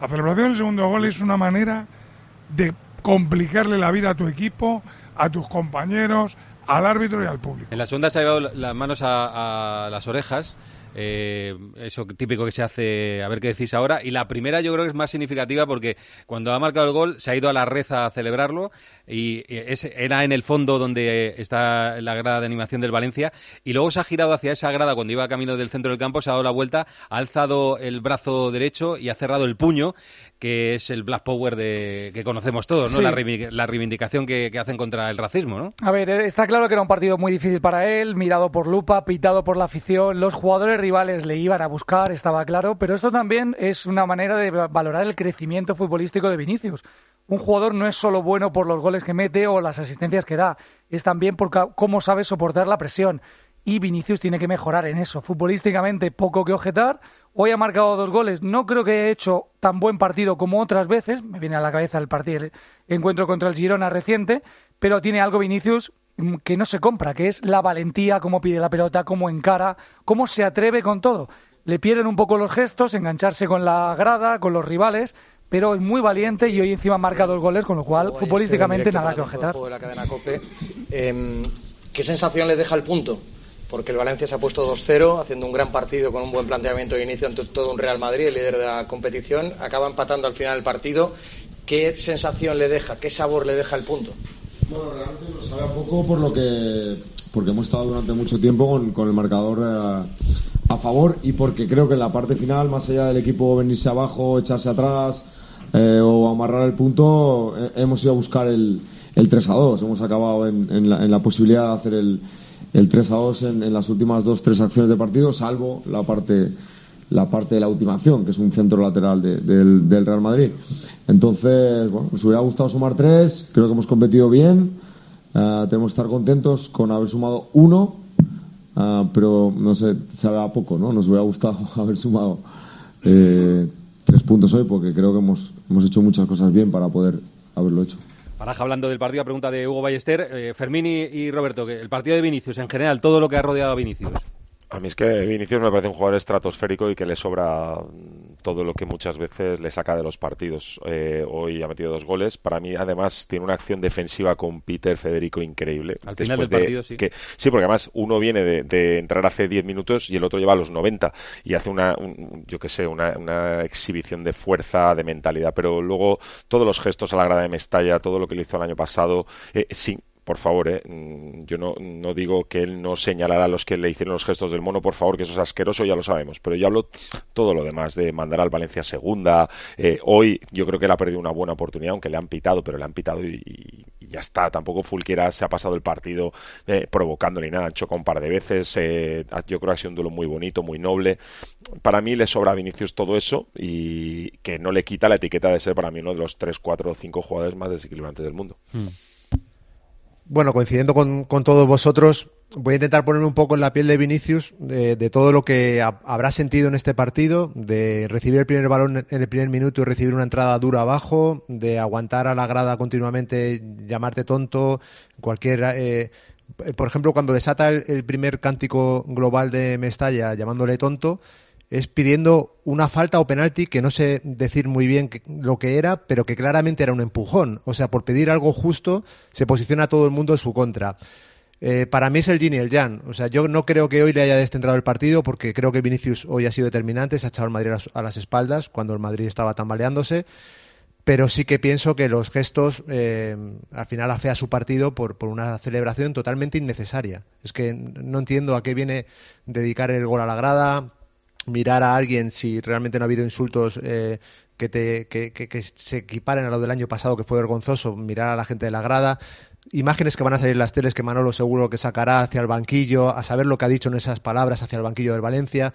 la celebración del segundo gol es una manera de complicarle la vida a tu equipo, a tus compañeros, al árbitro y al público. En la segunda se ha llevado las manos a, las orejas. Eh, eso típico que se hace, a ver qué decís ahora. Y la primera yo creo que es más significativa porque cuando ha marcado el gol se ha ido a la red a celebrarlo y era en el fondo donde está la grada de animación del Valencia y luego se ha girado hacia esa grada cuando iba camino del centro del campo, se ha dado la vuelta, ha alzado el brazo derecho y ha cerrado el puño, que es el Black Power de, que conocemos todos, ¿no? La, reivindicación que, hacen contra el racismo, ¿no? A ver, está claro que era un partido muy difícil para él, mirado por lupa, pitado por la afición, los jugadores rivales le iban a buscar, estaba claro, pero esto también es una manera de valorar el crecimiento futbolístico de Vinicius un jugador no es solo bueno por los goles que mete o las asistencias que da, es también por cómo sabe soportar la presión. Y Vinicius tiene que mejorar en eso. Futbolísticamente, poco que objetar. Hoy ha marcado dos goles. No creo que haya hecho tan buen partido como otras veces. Me viene a la cabeza el partido, el encuentro contra el Girona reciente. Pero tiene algo Vinicius que no se compra, que es la valentía, cómo pide la pelota, cómo encara, cómo se atreve con todo. Le pierden un poco los gestos, engancharse con la grada, con los rivales, pero es muy valiente y hoy encima ha marcado dos goles, con lo cual futbolísticamente nada que objetar. Em, ¿Qué sensación le deja el punto? Porque el Valencia se ha puesto 2-0, haciendo un gran partido con un buen planteamiento de inicio ante todo un Real Madrid, el líder de la competición, acaba empatando al final del partido. ¿Qué sensación le deja? ¿Qué sabor le deja el punto? Bueno, realmente nos sabe a poco por lo que porque hemos estado durante mucho tiempo con, el marcador eh, a favor y porque creo que en la parte final, más allá del equipo venirse abajo, echarse atrás, eh, o amarrar el punto, eh, hemos ido a buscar el, el 3 a 2. Hemos acabado en, la, posibilidad de hacer el, el 3 a 2 en, las últimas dos, tres acciones de partido, salvo la parte, la parte de la última acción, que es un centro lateral del, del, Real Madrid. Entonces, bueno, nos hubiera gustado sumar tres, creo que hemos competido bien, uh, tenemos que estar contentos con haber sumado uno, pero no sé, sabe a poco, ¿no? Nos hubiera gustado [LAUGHS] haber sumado. Eh, tres puntos hoy porque creo que hemos, hemos hecho muchas cosas bien para poder haberlo hecho. Paraja hablando del partido, pregunta de Hugo Ballester. Eh, Fermín y, Roberto, que el partido de Vinicius, en general, todo lo que ha rodeado a Vinicius. A mí es que Vinicius me parece un jugador estratosférico y que le sobra todo lo que muchas veces le saca de los partidos. Eh, hoy ha metido dos goles. Para mí, además, tiene una acción defensiva con Peter Federico increíble. Al final del partido, sí. Que, sí, porque además uno viene de, entrar hace 10 minutos y el otro lleva a los 90 y hace una, yo qué sé, una, exhibición de fuerza, de mentalidad. Pero luego todos los gestos a la grada de Mestalla, todo lo que le hizo el año pasado, eh, sin por favor, ¿eh? Mm, yo no, digo que él no señalara a los que le hicieron los gestos del mono, por favor, que eso es asqueroso, ya lo sabemos, pero yo hablo todo lo demás, de mandar al Valencia segunda. Eh, hoy yo creo que él ha perdido una buena oportunidad, aunque le han pitado, pero le han pitado y, ya está. Tampoco Fulquera se ha pasado el partido eh, provocando ni nada, chocó un par de veces. Eh, yo creo que ha sido un duelo muy bonito, muy noble. Para mí le sobra a Vinicius todo eso y que no le quita la etiqueta de ser para mí uno de los 3, 4 o 5 jugadores más desequilibrantes del mundo. Hmm. Bueno, coincidiendo con, todos vosotros, voy a intentar ponerme un poco en la piel de Vinicius, de, todo lo que habrá sentido en este partido, de recibir el primer balón en el primer minuto y recibir una entrada dura abajo, de aguantar a la grada continuamente, llamarte tonto, cualquier... Eh, por ejemplo, cuando desata el, primer cántico global de Mestalla llamándole tonto, es pidiendo una falta o penalti que no sé decir muy bien lo que era, pero que claramente era un empujón. O sea, por pedir algo justo, se posiciona todo el mundo en su contra. Eh, para mí es el Gini el Jan. O sea, yo no creo que hoy le haya descentrado el partido porque creo que Vinicius hoy ha sido determinante, se ha echado el Madrid a las espaldas cuando el Madrid estaba tambaleándose. Pero sí que pienso que los gestos eh, al final afea su partido por, por una celebración totalmente innecesaria. Es que no entiendo a qué viene dedicar el gol a la grada, mirar a alguien si realmente no ha habido insultos eh, que, te, se equiparen a lo del año pasado, que fue vergonzoso, mirar a la gente de la grada. imágenes que van a salir en las teles que Manolo seguro que sacará hacia el banquillo, a saber lo que ha dicho en esas palabras hacia el banquillo del Valencia.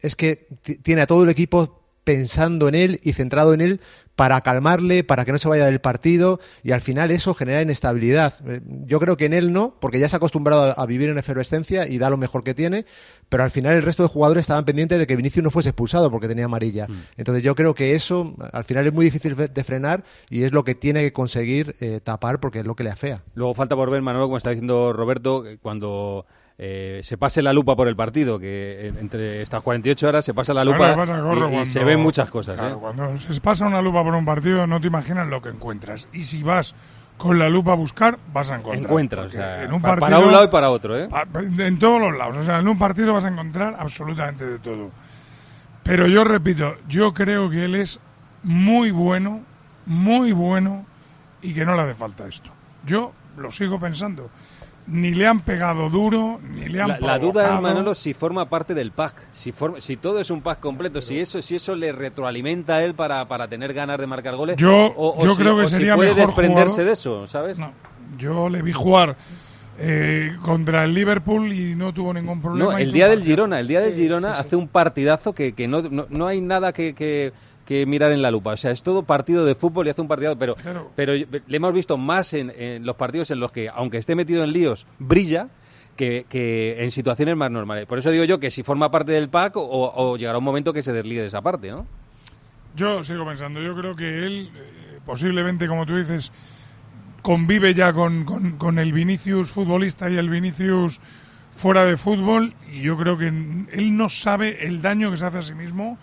Es que tiene a todo el equipo pensando en él y centrado en él para calmarle, para que no se vaya del partido y al final eso genera inestabilidad. Eh, yo creo que en él no, porque ya se ha acostumbrado a vivir en efervescencia y da lo mejor que tiene, pero al final el resto de jugadores estaban pendientes de que Vinicius no fuese expulsado porque tenía amarilla. Mm. Entonces yo creo que eso al final es muy difícil de frenar y es lo que tiene que conseguir eh, tapar porque es lo que le afea. Luego falta por ver, Manolo, como está diciendo Roberto, cuando eh, se pase la lupa por el partido, que entre estas 48 horas se pasa la lupa y, se ven muchas cosas. ¿eh? Cuando se pasa una lupa por un partido no te imaginas lo que encuentras. Y si vas con la lupa a buscar, vas a encontrar. Encuentras, para un lado y para otro. ¿eh? En todos los lados. O sea, en un partido vas a encontrar absolutamente de todo. Pero yo repito, yo creo que él es muy bueno, muy bueno y que no le hace falta esto. Yo lo sigo pensando ni le han pegado duro, ni le han La, la duda es, Manolo, si forma parte del pack, si, si todo es un pack completo, si eso si eso le retroalimenta a él para, para tener ganas de marcar goles. Yo, o, yo creo que sería puede mejor desprenderse de eso, ¿sabes? No, yo le vi jugar eh, contra el Liverpool y no tuvo ningún problema. No, el día del Girona, el día del Girona hace un partidazo que, que no, no, no hay nada que, que que mirar en la lupa. O sea, es todo partido de fútbol y hace un partido, pero, pero le hemos visto más en, los partidos en los que, aunque esté metido en líos, brilla. Que, en situaciones más normales. Por eso digo yo que si forma parte del pack o, llegará un momento que se desligue de esa parte, ¿no? Yo sigo pensando, yo creo que él, eh, posiblemente, como tú dices, convive ya con, con, el Vinicius futbolista y el Vinicius fuera de fútbol y yo creo que él no sabe el daño que se hace a sí mismo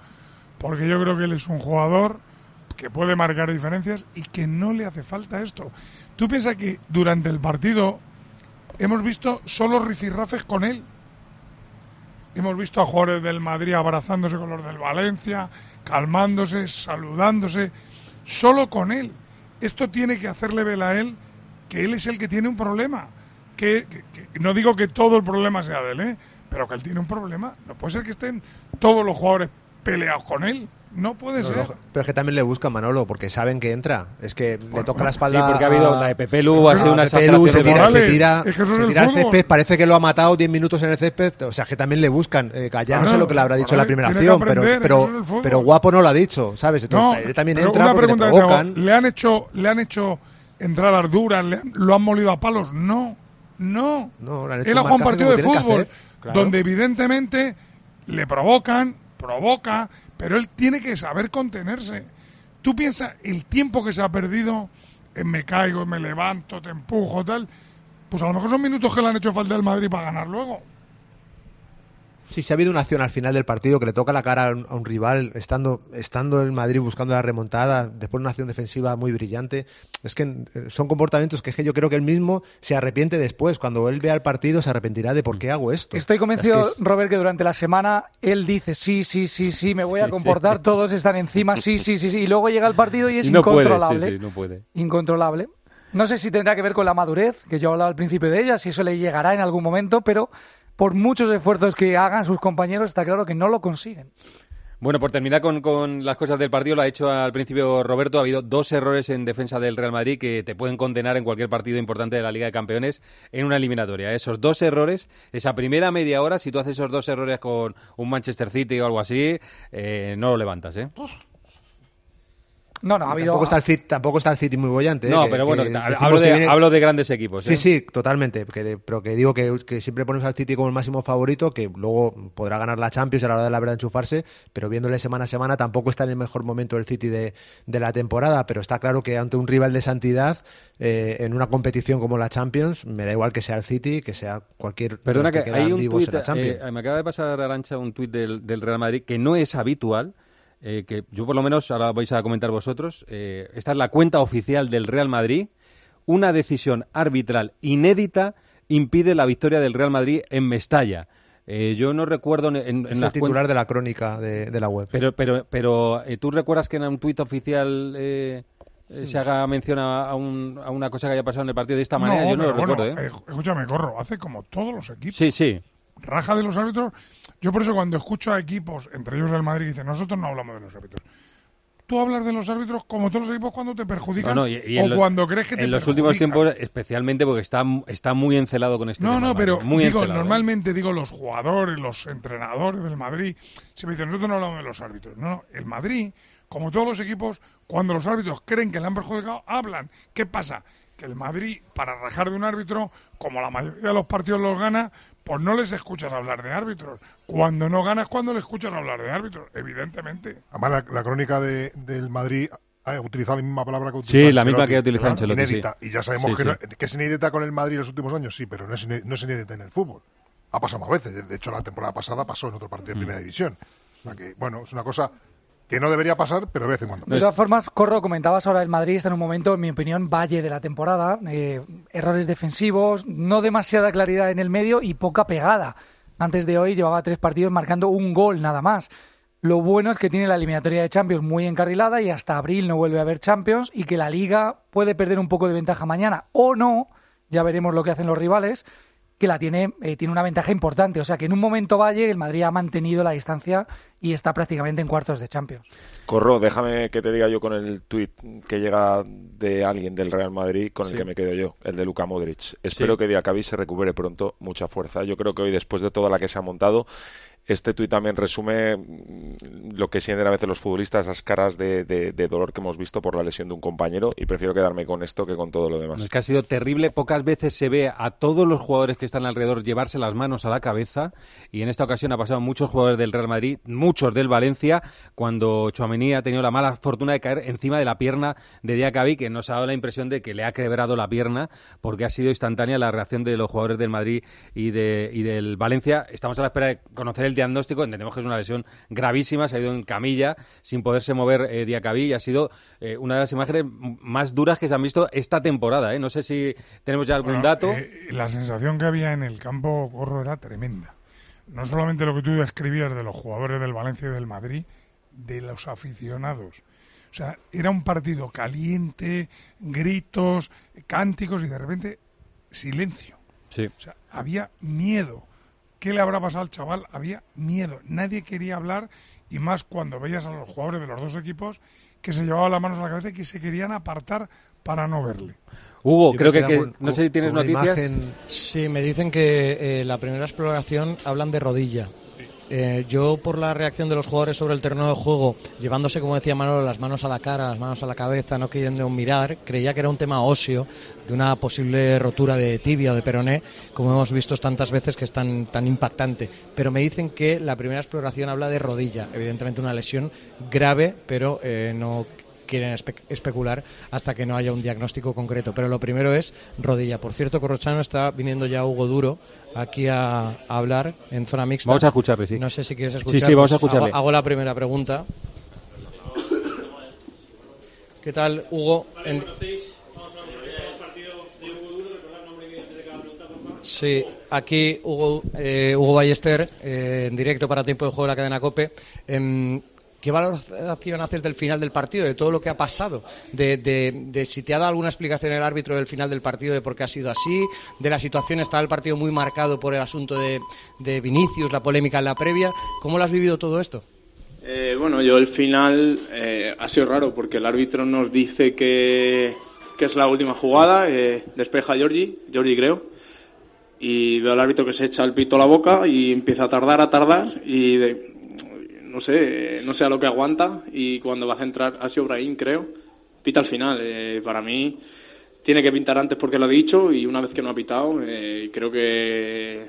porque yo creo que él es un jugador que puede marcar diferencias y que no le hace falta esto. Tú piensas que durante el partido hemos visto solo rifirrafes con él. Hemos visto a jugadores del Madrid abrazándose con los del Valencia, calmándose, saludándose, solo con él. Esto tiene que hacerle ver a él que él es el que tiene un problema. Que, no digo que todo el problema sea de él, ¿eh? pero que él tiene un problema. No puede ser que estén todos los jugadores peleados con él. No puede ser. pero es que también le buscan Manolo, porque saben que entra. Es que le toca la espalda. Sí, porque ha habido la de Pepe Lu, ha sido una Pepe Lu se tira, se tira, se tira al césped, parece que lo ha matado 10 minutos en el césped. O sea, que también le buscan. Eh, ya no sé lo que le habrá dicho en la primera acción, pero, pero, pero guapo no lo ha dicho, ¿sabes? Entonces, él también entra porque le provocan. le han hecho, le han hecho entradas duras, lo han molido a palos. No, no. no han hecho él ha jugado un partido de fútbol donde evidentemente le provocan, provoca pero él tiene que saber contenerse. Tú piensas el tiempo que se ha perdido en me caigo, me levanto, te empujo, tal. Pues a lo mejor son minutos que le han hecho falta al Madrid para ganar luego. Sí, se ha habido una acción al final del partido que le toca la cara a un, rival, estando, estando el Madrid buscando la remontada, después una acción defensiva muy brillante. Es que eh, son comportamientos que yo creo que él mismo se arrepiente después. Cuando él vea el partido se arrepentirá de por qué hago esto. Estoy convencido, Robert, que durante la semana él dice sí, sí, sí, sí, me voy a comportar, todos están encima, sí, sí, sí, sí. Y luego llega el partido y es [LAUGHS] incontrolable. no puede. Incontrolable. No sé si tendrá que ver con la madurez, que yo hablaba al principio de ella, si eso le llegará en algún momento, pero por muchos esfuerzos que hagan sus compañeros, está claro que no lo consiguen. Bueno, por terminar con, las cosas del partido, lo ha hecho al principio Roberto. Ha habido dos errores en defensa del Real Madrid que te pueden condenar en cualquier partido importante de la Liga de Campeones en una eliminatoria. Esos dos errores, esa primera media hora, si tú haces esos dos errores con un Manchester City o algo así, eh, no lo levantas, ¿eh? No, no, ha habido... Tampoco está el City, tampoco está el City muy bollante. No, pero bueno, hablo, de, grandes equipos. Sí, ¿eh? sí, totalmente. pero que digo que, siempre ponemos al City como el máximo favorito, que luego podrá ganar la Champions a la hora de la verdad enchufarse, pero viéndole semana a semana tampoco está en el mejor momento el City de, la temporada, pero está claro que ante un rival de santidad, eh, en una competición como la Champions, me da igual que sea el City, que sea cualquier... Perdona que, hay un tuit, eh, me acaba de pasar Arancha un tuit del, del Real Madrid que no es habitual, eh, que yo por lo menos, ahora vais a comentar vosotros, eh, esta es la cuenta oficial del Real Madrid, una decisión arbitral inédita impide la victoria del Real Madrid en Mestalla. Eh, yo no recuerdo en, en es el titular de la crónica de, la web. Pero, pero, pero ¿tú recuerdas que en un tuit oficial se haga mención a, una cosa que haya pasado en el partido de esta manera? yo no lo recuerdo. escúchame, corro, hace como todos los equipos. Sí, sí raja de los árbitros. Yo por eso cuando escucho a equipos, entre ellos el Madrid, dicen, nosotros no hablamos de los árbitros. tú hablas de los árbitros como todos los equipos cuando te perjudican No, no, y- y en o los- cuando crees que te En los últimos tiempos, especialmente porque está, está muy encelado con este No, tema, no, pero Mario, muy digo, encelado, ¿eh? normalmente digo los jugadores, los entrenadores del Madrid, se me dicen, nosotros no hablamos de los árbitros. No, no, el Madrid, como todos los equipos, cuando los árbitros creen que le han perjudicado, hablan. ¿Qué pasa? Que el Madrid, para rajar de un árbitro, como la mayoría de los partidos los gana, pues no les escuchas hablar de árbitros. Cuando no ganas, cuando le escuchas hablar de árbitros, evidentemente. Además, la, la crónica de, del Madrid ha utilizado la misma palabra que Sí, la misma que ha utilizado Inédita. sí. Y ya sabemos Sí, que, sí. no- que es inédita con el Madrid en los últimos años, sí, pero no es, iné- no es inédita en el fútbol. Ha pasado más veces. De hecho, la temporada pasada pasó en otro partido de Mm. Primera División. O sea que, bueno, es una cosa que no debería pasar, pero de vez en cuando. De todas formas, Corro, comentabas ahora el Madrid está en un momento, en mi opinión, valle de la temporada. eh, errores defensivos, no demasiada claridad en el medio y poca pegada. Antes de hoy llevaba tres partidos marcando un gol nada más. Lo bueno es que tiene la eliminatoria de Champions muy encarrilada y hasta abril no vuelve a haber Champions y que la Liga puede perder un poco de ventaja mañana o no, ya veremos lo que hacen los rivales, que la tiene, eh, tiene una ventaja importante. O sea que en un momento Valle el Madrid ha mantenido la distancia y está prácticamente en cuartos de Champions. Corro, déjame que te diga yo con el tuit que llega de alguien del Real Madrid con el Sí. que me quedo yo, el de Luka Modric. Espero Sí. que Diacabí se recupere pronto, mucha fuerza. Yo creo que hoy, después de toda la que se ha montado, este tuit también resume mm, lo que sienten a veces los futbolistas, esas caras de, de- de dolor que hemos visto por la lesión de un compañero, y prefiero quedarme con esto que con todo lo demás. Es que ha sido terrible. Pocas veces se ve a todos los jugadores que están alrededor llevarse las manos a la cabeza. Y en esta ocasión ha pasado muchos jugadores del Real Madrid, muchos del Valencia, cuando Chouameni ha tenido la mala fortuna de caer encima de la pierna de Diacabí, que nos ha dado la impresión de que le ha quebrado la pierna, porque ha sido instantánea la reacción de los jugadores del Madrid y, de, y del Valencia. Estamos a la espera de conocer el diagnóstico. Entendemos que es una lesión gravísima. Se ha ido en camilla sin poderse mover eh, Diacabí y ha sido eh, una de las imágenes más duras que se han visto esta temporada. ¿eh? No sé si tenemos ya algún Bueno, dato. eh, la sensación que había en el campo Corro era tremenda. No solamente lo que tú describías de los jugadores del Valencia y del Madrid, de los aficionados. O sea, era un partido caliente, gritos, cánticos y de repente silencio. Sí. O sea, había miedo. ¿Qué le habrá pasado al chaval? Había miedo. Nadie quería hablar y más cuando veías a los jugadores de los dos equipos que se llevaban las manos a la cabeza y que se querían apartar para no verle. Hugo, creo que, que- con- no sé si tienes noticias. imagen- Sí, me dicen que eh, la primera exploración hablan de rodilla. Eh, yo, por la reacción de los jugadores sobre el terreno de juego, llevándose, como decía Manolo, las manos a la cara, las manos a la cabeza, no queriendo mirar, creía que era un tema óseo, de una posible rotura de tibia o de peroné, como hemos visto tantas veces que es tan, tan impactante. Pero me dicen que la primera exploración habla de rodilla, evidentemente una lesión grave, pero eh, no quieren espe- especular hasta que no haya un diagnóstico concreto. Pero lo primero es rodilla. Por cierto, Corrochano está viniendo ya Hugo Duro aquí a, a hablar en zona mixta. Vamos a escucharle, sí. No sé si quieres Sí, escuchar. sí, vamos a escucharle. Hago, hago la primera pregunta. ¿Qué tal, Hugo? En- Sí, aquí Hugo, eh, Hugo Ballester, eh, en directo para Tiempo de Juego de la cadena COPE. Em, ¿Qué valoración haces del final del partido, de todo lo que ha pasado? De, de- de si te ha dado alguna explicación el árbitro del final del partido de por qué ha sido así, de la situación, estaba el partido muy marcado por el asunto de, de Vinicius, la polémica en la previa. ¿Cómo lo has vivido todo esto? Eh, bueno, yo el final eh, ha sido raro porque el árbitro nos dice que, que es la última jugada, eh, despeja a Giorgi, Giorgi creo, y veo al árbitro que se echa el pito a la boca y empieza a tardar, a tardar y de- no sé, no sé a lo que aguanta y cuando va a centrar sido Brahim creo, pita al final. Eh, para mí tiene que pintar antes porque lo ha dicho y una vez que no ha pitado eh, creo que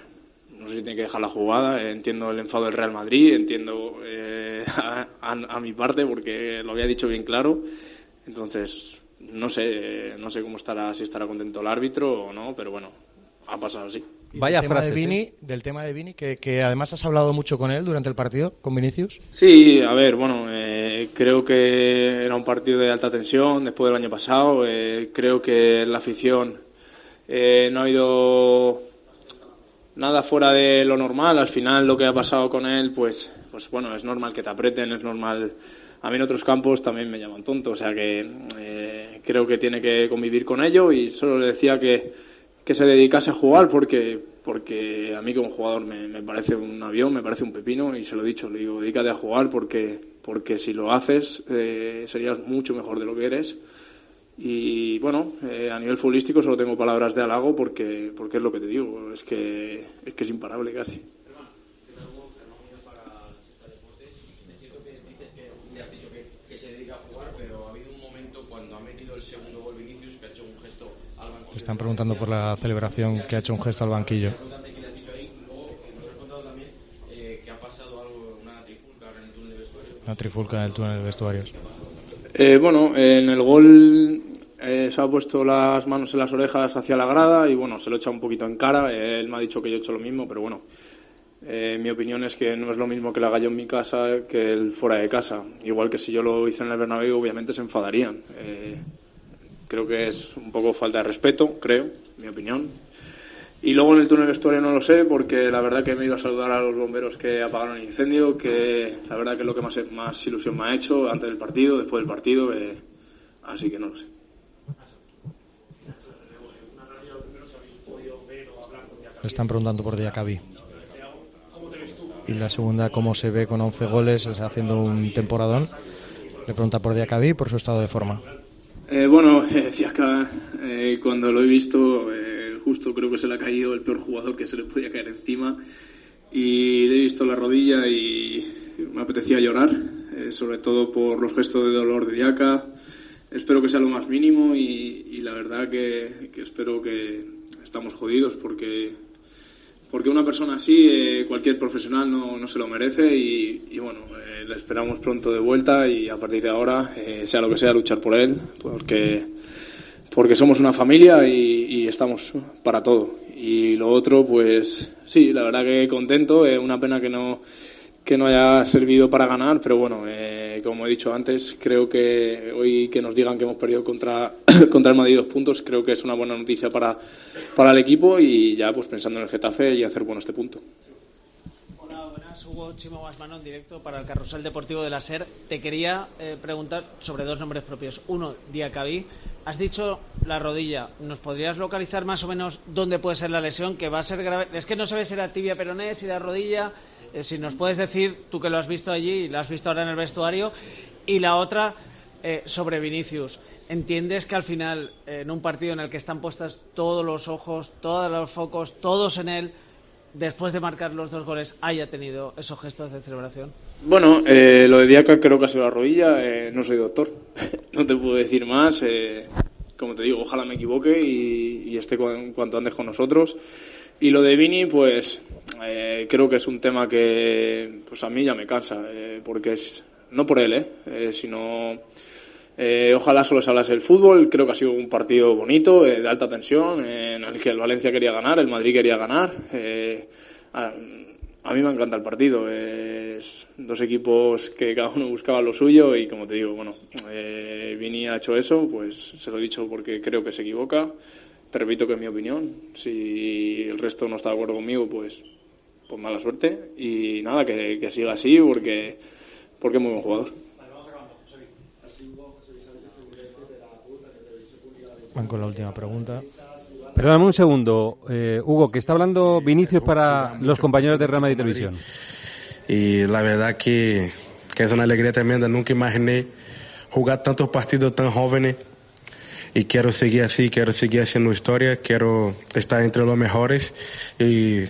no sé si tiene que dejar la jugada. eh, entiendo el enfado del Real Madrid, entiendo eh, [LAUGHS] a, a- a mi parte porque lo había dicho bien claro. Entonces, no sé, no sé cómo estará, si estará contento el árbitro o no, pero bueno, ha pasado así. Y del tema de Vini, Del tema de Vini, que, que además has hablado mucho con él durante el partido, con Vinicius. Sí, a ver, bueno, eh, creo que era un partido de alta tensión después del año pasado. eh, creo que la afición eh, no ha habido nada fuera de lo normal. Al final, lo que ha pasado con él, pues, pues bueno, es normal que te aprieten, es normal. A mí en otros campos también me llaman tonto, o sea que eh, creo que tiene que convivir con ello y solo le decía que, que se dedicase a jugar porque, porque a mí como jugador me, parece un avión, me parece un pepino y se lo he dicho, le digo, dedícate a jugar porque, porque si lo haces eh, serías mucho mejor de lo que eres. Y bueno, eh, a nivel futbolístico solo tengo palabras de halago porque, porque es lo que te digo, es que es, que es imparable casi. Están preguntando por la celebración que ha hecho un gesto al banquillo. Una trifulca en el túnel de vestuarios. Eh, bueno, en el gol eh, se ha puesto las manos en las orejas hacia la grada y bueno, se lo echa un poquito en cara. Él me ha dicho que yo he hecho lo mismo, pero bueno, eh, mi opinión es que no es lo mismo que lo haga yo en mi casa que el fuera de casa. Igual que si yo lo hice en el Bernabéu, obviamente se enfadarían. Eh, creo que es un poco falta de respeto, creo, mi opinión. Y luego en el túnel vestuario no lo sé, porque la verdad que me he ido a saludar a los bomberos que apagaron el incendio, que la verdad que es lo que más, más ilusión me ha hecho antes del partido, después del partido, eh, así que no lo sé. Le están preguntando por Diacabí. Y la segunda, cómo se ve con 11 goles, es haciendo un temporadón. Le pregunta por Diacabí por su estado de forma. Eh, bueno, [LAUGHS] eh, acá, eh, cuando lo he visto, eh, justo creo que se le ha caído el peor jugador que se le podía caer encima. Y le he visto la rodilla y me apetecía llorar, eh, sobre todo por los gestos de dolor de Diaca. Espero que sea lo más mínimo y, y la verdad que, que espero que estamos jodidos porque porque una persona así, eh, cualquier profesional no, no, se lo merece y, bueno, eh, le esperamos pronto de vuelta y a partir de ahora, eh, sea lo que sea, luchar por él, porque, porque somos una familia y, y, estamos para todo. Y lo otro, pues sí, la verdad que contento, una pena que no, que no haya servido para ganar, pero bueno, eh, como he dicho antes, creo que hoy que nos digan que hemos perdido contra, [COUGHS] contra el Madrid dos puntos, creo que es una buena noticia para, para el equipo y ya pues pensando en el Getafe y hacer bueno este punto. Hola, buenas, Hugo Chimo Guasmano directo para el Carrusel Deportivo de la SER. Te quería eh, preguntar sobre dos nombres propios. Uno, Diacabí. Has dicho la rodilla. ¿Nos podrías localizar más o menos dónde puede ser la lesión? Que va a ser grave. Es que no ve si era tibia peroné, si la rodilla si nos puedes decir, tú que lo has visto allí y lo has visto ahora en el vestuario, y la otra eh, sobre Vinicius. ¿Entiendes que al final, eh, en un partido en el que están puestas todos los ojos, todos los focos, todos en él, después de marcar los dos goles, haya tenido esos gestos de celebración? Bueno, eh, lo de Diaca creo que ha sido la rodilla, eh, no soy doctor, [LAUGHS] no te puedo decir más. Eh, como te digo, ojalá me equivoque y, esté cuanto antes con nosotros. Y lo de Vini, pues eh, creo que es un tema que pues a mí ya me cansa, eh, porque es no por él, eh, eh sino eh, ojalá solo se hablase del fútbol. Creo que ha sido un partido bonito, de alta tensión, en el que el Valencia quería ganar, el Madrid quería ganar. A, a, mí me encanta el partido. Es dos equipos que cada uno buscaba lo suyo y como te digo, bueno, Vini ha hecho eso, pues se lo he dicho porque creo que se equivoca. Te repito que es mi opinión. Si el resto no está de acuerdo conmigo, pues, pues mala suerte. Y nada, que, que siga así porque, porque es muy buen jugador. Van con la última pregunta. Perdóname un segundo, eh, Hugo, que está hablando Vinicius para los compañeros de Real Madrid Televisión. Y la verdad que, que es una alegría tremenda. Nunca imaginé jugar tantos partidos tan jóvenes y quiero seguir así, quiero seguir haciendo historia, quiero estar entre los mejores y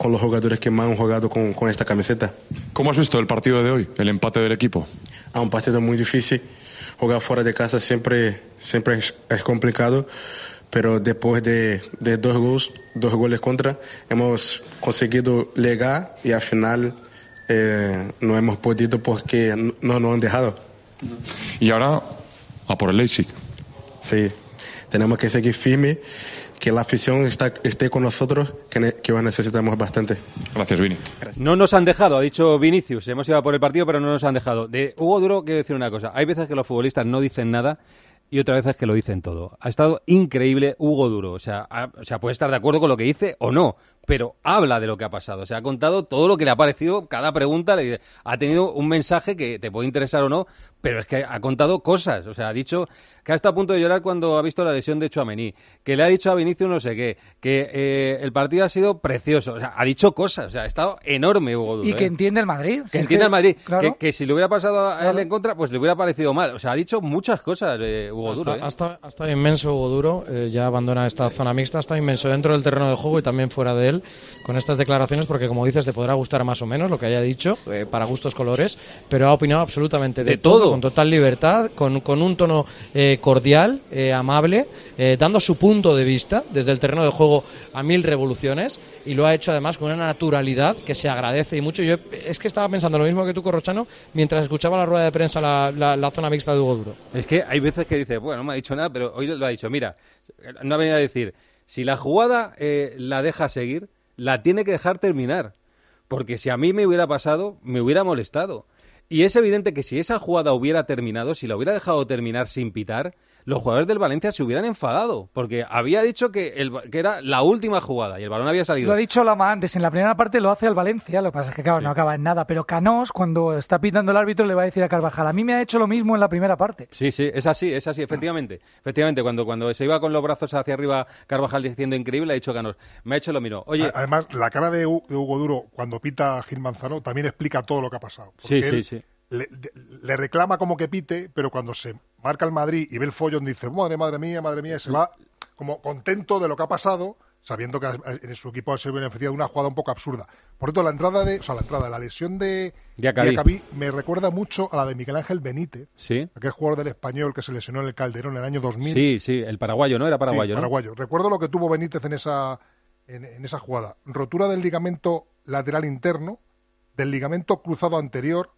con los jugadores que más han jugado con, con, esta camiseta. ¿Cómo has visto el partido de hoy, el empate del equipo? Ah, un partido muy difícil. Jugar fuera de casa siempre, siempre es, es complicado, pero después de, de, dos, goles, dos goles contra, hemos conseguido llegar y al final eh, no hemos podido porque no nos han dejado. Y ahora a por el Leipzig. Sí, tenemos que seguir firme, que la afición está, esté con nosotros, que, que necesitamos bastante. Gracias, Vini. No nos han dejado, ha dicho Vinicius. Hemos ido por el partido, pero no nos han dejado. De Hugo Duro, quiero decir una cosa. Hay veces que los futbolistas no dicen nada y otras veces que lo dicen todo. Ha estado increíble Hugo Duro. O sea, ha, o sea, puede estar de acuerdo con lo que dice o no, pero habla de lo que ha pasado. O sea, ha contado todo lo que le ha parecido, cada pregunta le, ha tenido un mensaje que te puede interesar o no pero es que ha contado cosas. O sea, ha dicho que ha estado a punto de llorar cuando ha visto la lesión de Chuamení, que le ha dicho a Vinicius no sé qué, que eh, el partido ha sido precioso. O sea, ha dicho cosas. O sea, ha estado enorme Hugo Duro. Y que ¿eh? entiende el Madrid. Que Si entiende al Madrid. claro. Que, que si le hubiera pasado a él en contra, pues le hubiera parecido mal. O sea, ha dicho muchas cosas eh, Hugo Duro. Hasta, ¿eh? hasta- ha estado inmenso Hugo Duro, eh, ya abandona esta zona mixta, ha estado inmenso dentro del terreno de juego y también fuera de él con estas declaraciones, porque como dices, te podrá gustar más o menos lo que haya dicho, eh, para gustos colores, pero ha opinado absolutamente de, De todo. con total libertad, con, con un tono eh, cordial, eh, amable, eh, dando su punto de vista desde el terreno de juego a mil revoluciones y lo ha hecho además con una naturalidad que se agradece y mucho. Yo es que estaba pensando lo mismo que tú, Corrochano, mientras escuchaba la rueda de prensa la, la- la zona mixta de Hugo Duro. Es que hay veces que dice, bueno, no me ha dicho nada, pero hoy lo ha dicho. Mira, no ha venido a decir, si la jugada eh, la deja seguir, la tiene que dejar terminar. Porque si a mí me hubiera pasado, me hubiera molestado. Y es evidente que si esa jugada hubiera terminado, si la hubiera dejado terminar sin pitar, los jugadores del Valencia se hubieran enfadado. Porque había dicho que, el, que era la última jugada y el balón había salido. Lo ha dicho Lama antes, en la primera parte lo hace al Valencia, lo que pasa es que claro, no acaba en nada, pero Canós cuando está pitando el árbitro le va a decir a Carvajal, a mí me ha hecho lo mismo en la primera parte. Sí, sí, es así, es así, efectivamente. Efectivamente, cuando, cuando se iba con los brazos hacia arriba Carvajal diciendo increíble, ha dicho Canos, me ha hecho lo mismo. Oye, Además, la cara de, Hu- de Hugo Duro cuando pita a Gil Manzano también explica todo lo que ha pasado. Sí, Porque sí, sí. Le, le reclama como que pite, pero cuando se marca el Madrid y ve el follón dice, madre, madre mía, madre mía, y se va como contento de lo que ha pasado, sabiendo que en su equipo ha sido beneficiado de una jugada un poco absurda. Por cierto, la entrada de, o sea, la entrada, la lesión de Diacabí. Diacabí me recuerda mucho a la de Miguel Ángel Benítez, sí. aquel jugador del español que se lesionó en el Calderón en el año 2000. Sí, sí, el paraguayo, ¿no? Era paraguayo, Sí, ¿no? paraguayo. Recuerdo lo que tuvo Benítez en esa, en, en esa jugada. Rotura del ligamento lateral interno, del ligamento cruzado anterior,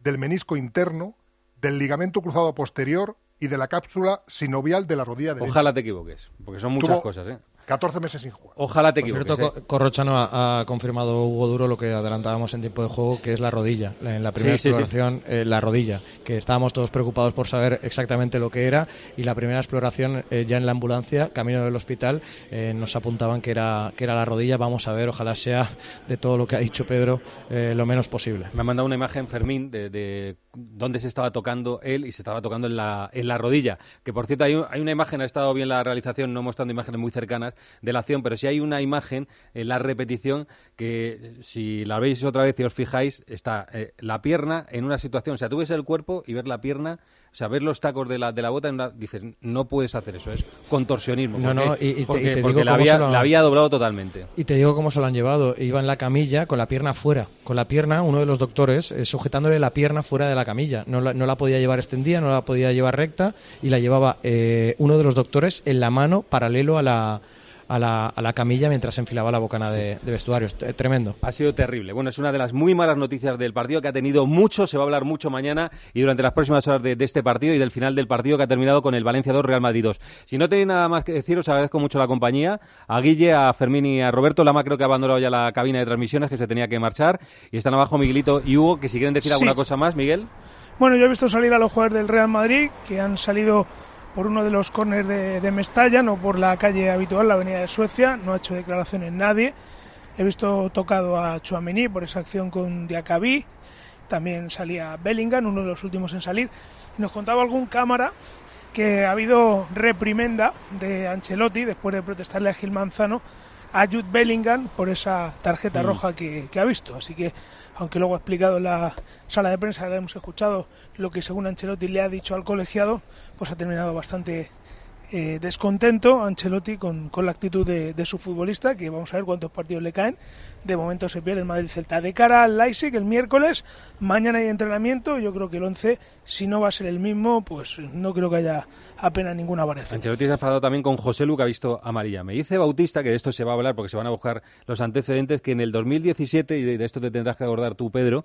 del menisco interno, del ligamento cruzado posterior y de la cápsula sinovial de la rodilla derecha. Ojalá te equivoques, porque son muchas Tuvo cosas, ¿eh? 14 meses sin jugar. Ojalá te Por equivoques. cierto, ¿eh? Co- Corrochano ha, ha confirmado Hugo Duro lo que adelantábamos en tiempo de juego, que es la rodilla. En la primera Sí, sí, sí. exploración, eh, la rodilla, que estábamos todos preocupados por saber exactamente lo que era. Y la primera exploración, eh, ya en la ambulancia, camino del hospital, eh, nos apuntaban que era, que era la rodilla. Vamos a ver, ojalá sea de todo lo que ha dicho Pedro eh, lo menos posible. Me ha mandado una imagen Fermín de, de dónde se estaba tocando él y se estaba tocando en la, en la rodilla. Que por cierto, hay, hay una imagen, ha estado bien la realización, no mostrando imágenes muy cercanas de la acción, pero sí hay una imagen en la repetición que si la veis otra vez y os fijáis, está eh, la pierna en una situación, o sea, tú ves el cuerpo y ver la pierna, o sea, ver los tacos de la, de la bota, en una- dices, no puedes hacer eso, es contorsionismo. No, no, y- y te- porque, y te porque digo la, cómo había, se lo- la había doblado totalmente. Y te digo cómo se lo han llevado. Iba en la camilla con la pierna fuera. Con la pierna, uno de los doctores, eh, sujetándole la pierna fuera de la camilla. No la, no la podía llevar extendida, no la podía llevar recta y la llevaba eh, uno de los doctores en la mano paralelo a la, a la, a la camilla mientras enfilaba la bocana de, de vestuarios. T- Tremendo. Ha sido terrible. Bueno, es una de las muy malas noticias del partido que ha tenido mucho, se va a hablar mucho mañana y durante las próximas horas de, de este partido y del final del partido que ha terminado con el Valencia 2 Real Madrid 2. Si no tenéis nada más que decir, os agradezco mucho la compañía. A Guille, a Fermín y a Roberto. Lama creo que ha abandonado ya la cabina de transmisiones que se tenía que marchar. Y están abajo Miguelito y Hugo, que si quieren decir Sí. alguna cosa más, Miguel. Bueno, yo he visto salir a los jugadores del Real Madrid que han salido por uno de los corners de, de Mestalla, no por la calle habitual, la avenida de Suecia. No ha hecho declaraciones nadie. He visto tocado a Chuamení por esa acción con Diacabí. También salía Bellingham, uno de los últimos en salir. Nos contaba algún cámara que ha habido reprimenda de Ancelotti después de protestarle a Gil Manzano a Jude Bellingham por esa tarjeta Mm. roja que, que ha visto. Así que, aunque luego ha explicado en la sala de prensa, hemos escuchado lo que según Ancelotti le ha dicho al colegiado, pues ha terminado bastante eh, descontento Ancelotti con, con la actitud de, de su futbolista, que vamos a ver cuántos partidos le caen. De momento se pierde el Madrid-Celta. De cara al Leipzig, el miércoles, mañana hay entrenamiento. Yo creo que el 11, si no va a ser el mismo, pues no creo que haya apenas ninguna variación. Ancelotti se ha enfadado también con José Lu, ha visto amarilla. Me dice Bautista, que de esto se va a hablar porque se van a buscar los antecedentes, que en el 2017, y de, esto te tendrás que acordar tú, Pedro,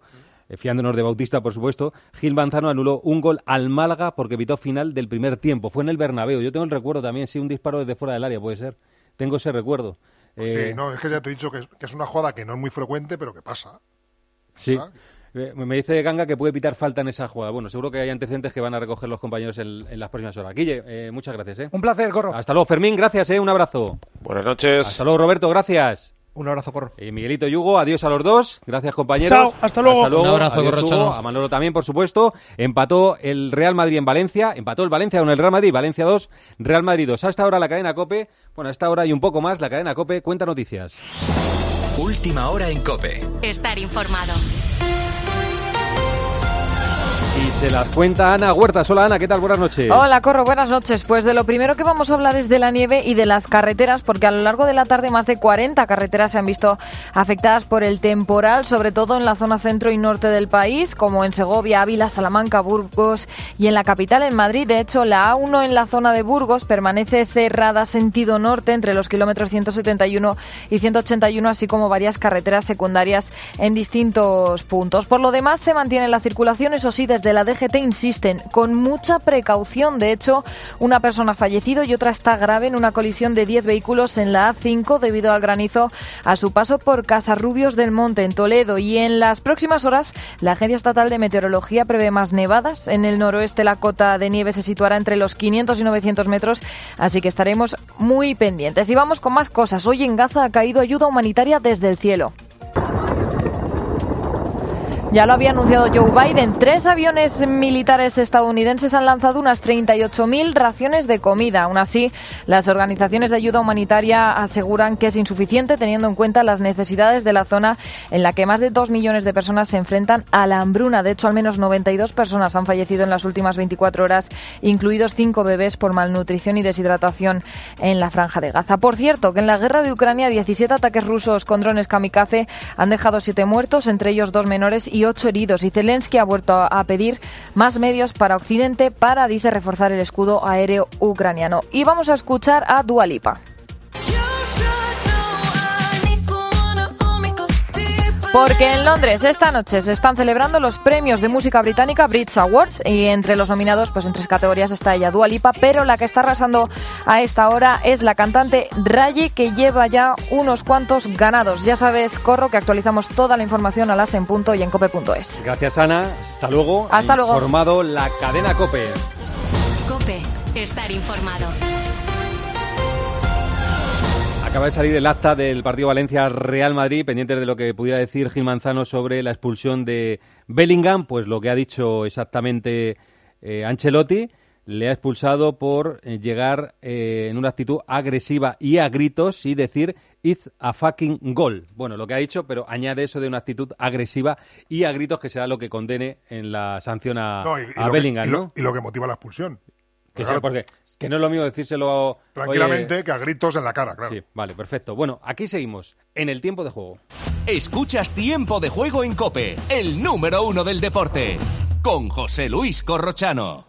fiándonos de Bautista, por supuesto, Gil Manzano anuló un gol al Málaga porque evitó final del primer tiempo. Fue en el Bernabéu. Yo tengo el recuerdo también, sí, un disparo desde fuera del área, puede ser. Tengo ese recuerdo. Pues Eh, sí, no, es que ya te he dicho que es, que es una jugada que no es muy frecuente, pero que pasa. Sí. Eh, Me dice Ganga que puede pitar falta en esa jugada. Bueno, seguro que hay antecedentes que van a recoger los compañeros en, en las próximas horas. Guille, eh, muchas gracias. ¿eh? Un placer, Corro. Hasta luego, Fermín, gracias, ¿eh? un abrazo. Buenas noches. Hasta luego, Roberto, gracias. Un abrazo, Corro. Eh, Miguelito y Hugo, adiós a los dos. Gracias, compañeros. Chao, hasta luego. Hasta luego. Un abrazo, Adiós. Hugo. A Manolo también, por supuesto. Empató el Real Madrid en Valencia. Empató el Valencia con el Real Madrid. Valencia 2, Real Madrid 2. A esta hora la cadena COPE. Bueno, a esta hora y un poco más, la cadena COPE cuenta noticias. Última hora en Cope. Estar informado. Y se las cuenta Ana Huertas. Hola, Ana, ¿qué tal? Buenas noches. Hola, Corro, buenas noches. Pues de lo primero que vamos a hablar es de la nieve y de las carreteras, porque a lo largo de la tarde más de 40 carreteras se han visto afectadas por el temporal, sobre todo en la zona centro y norte del país, como en Segovia, Ávila, Salamanca, Burgos y en la capital, en Madrid. De hecho, la A1 en la zona de Burgos permanece cerrada sentido norte entre los kilómetros 171 y 181, así como varias carreteras secundarias en distintos puntos. Por lo demás, se mantiene la circulación, eso sí, desde la DGT insisten, con mucha precaución. De hecho, una persona ha fallecido y otra está grave en una colisión de 10 vehículos en la A5 debido al granizo a su paso por Casarrubios del Monte, en Toledo. Y en las próximas horas, la Agencia Estatal de Meteorología prevé más nevadas. En el noroeste, la cota de nieve se situará entre los 500 y 900 metros, así que estaremos muy pendientes. Y vamos con más cosas. Hoy en Gaza ha caído ayuda humanitaria desde el cielo. Ya lo había anunciado Joe Biden. Tres aviones militares estadounidenses han lanzado unas 38.000 raciones de comida. Aún así, las organizaciones de ayuda humanitaria aseguran que es insuficiente teniendo en cuenta las necesidades de la zona en la que más de dos millones de personas se enfrentan a la hambruna. De hecho, al menos 92 personas han fallecido en las últimas 24 horas, incluidos cinco bebés por malnutrición y deshidratación en la franja de Gaza. Por cierto, que en la guerra de Ucrania 17 ataques rusos con drones kamikaze han dejado siete muertos, entre ellos dos menores y ocho heridos. Y Zelensky ha vuelto a pedir más medios para Occidente para, dice, reforzar el escudo aéreo ucraniano. Y vamos a escuchar a Dualipa. Porque en Londres esta noche se están celebrando los premios de música británica Brits Awards y entre los nominados pues en tres categorías está ella Dua Lipa, pero la que está arrasando a esta hora es la cantante Raye que lleva ya unos cuantos ganados. Ya sabes, Corro, que actualizamos toda la información a las en punto y en cope.es. Gracias, Ana. Hasta luego. Hasta Ha luego. Informado la cadena COPE. Cope, estar informado. Acaba de salir el acta del partido Valencia-Real Madrid, pendientes de lo que pudiera decir Gil Manzano sobre la expulsión de Bellingham, pues lo que ha dicho exactamente eh, Ancelotti, le ha expulsado por eh, llegar eh, en una actitud agresiva y a gritos y decir it's a fucking goal. Bueno, lo que ha dicho, pero añade eso de una actitud agresiva y a gritos que será lo que condene en la sanción a, No, y, y a lo que- Bellingham, lo- ¿no? y lo que motiva la expulsión. Que Claro, sea porque que no es lo mismo decírselo Tranquilamente, oye, que a gritos en la cara, claro. Sí, vale, perfecto. Bueno, aquí seguimos, en el tiempo de juego. Escuchas Tiempo de Juego en Cope, el número uno del deporte, con José Luis Corrochano.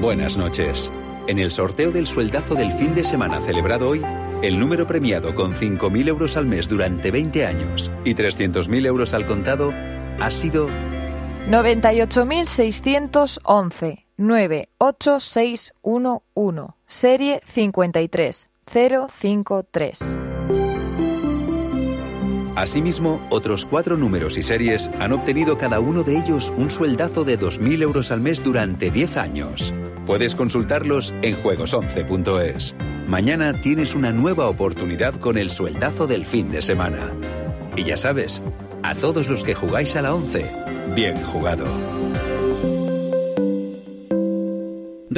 Buenas noches. En el sorteo del sueldazo del fin de semana celebrado hoy, el número premiado con 5.000 euros al mes durante 20 años y 300.000 euros al contado ha sido 98.611 98611 serie 53053. Asimismo, otros cuatro números y series han obtenido cada uno de ellos un sueldazo de 2.000 euros al mes durante 10 años. Puedes consultarlos en juegos11.es. Mañana tienes una nueva oportunidad con el sueldazo del fin de semana. Y ya sabes, a todos los que jugáis a la 11, bien jugado.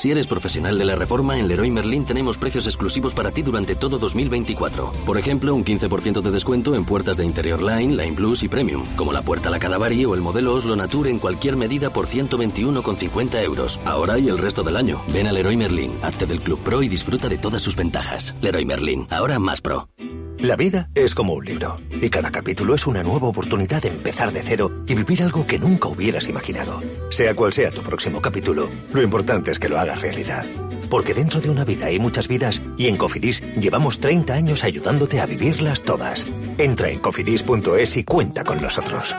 Si eres profesional de la reforma, en Leroy Merlin tenemos precios exclusivos para ti durante todo 2024. Por ejemplo, un 15% de descuento en puertas de interior Line, Line Plus y Premium, como la puerta La Cadavari o el modelo Oslo Nature en cualquier medida por 121,50 euros. Ahora y el resto del año. Ven a Leroy Merlin, hazte del Club Pro y disfruta de todas sus ventajas. Leroy Merlin, ahora más pro. La vida es como un libro, y cada capítulo es una nueva oportunidad de empezar de cero y vivir algo que nunca hubieras imaginado. Sea cual sea tu próximo capítulo, lo importante es que lo hagas realidad. Porque dentro de una vida hay muchas vidas y en Cofidis llevamos 30 años ayudándote a vivirlas todas. Entra en cofidis.es y cuenta con nosotros.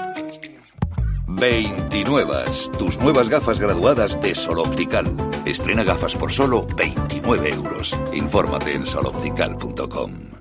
29. Tus nuevas gafas graduadas de Sol Optical. Estrena gafas por solo 29 euros. Infórmate en soloptical.com.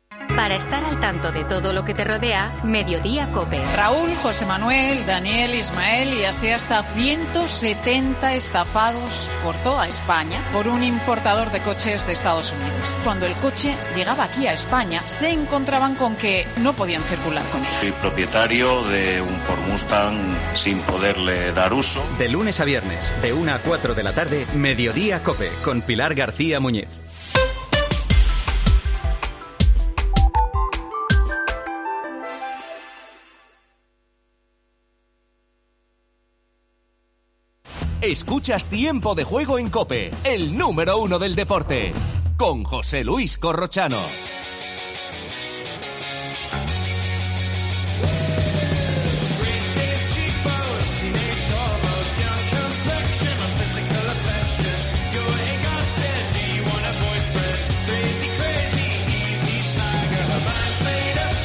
Para estar al tanto de todo lo que te rodea, Mediodía Cope. Raúl, José Manuel, Daniel, Ismael y así hasta 170 estafados por toda España por un importador de coches de Estados Unidos. Cuando el coche llegaba aquí a España, se encontraban con que no podían circular con él. Soy propietario de un Ford Mustang sin poderle dar uso. De lunes a viernes, de 1 a 4 de la tarde, Mediodía Cope, con Pilar García Muñiz. Escuchas Tiempo de Juego en Cope, el número uno del deporte, con José Luis Corrochano.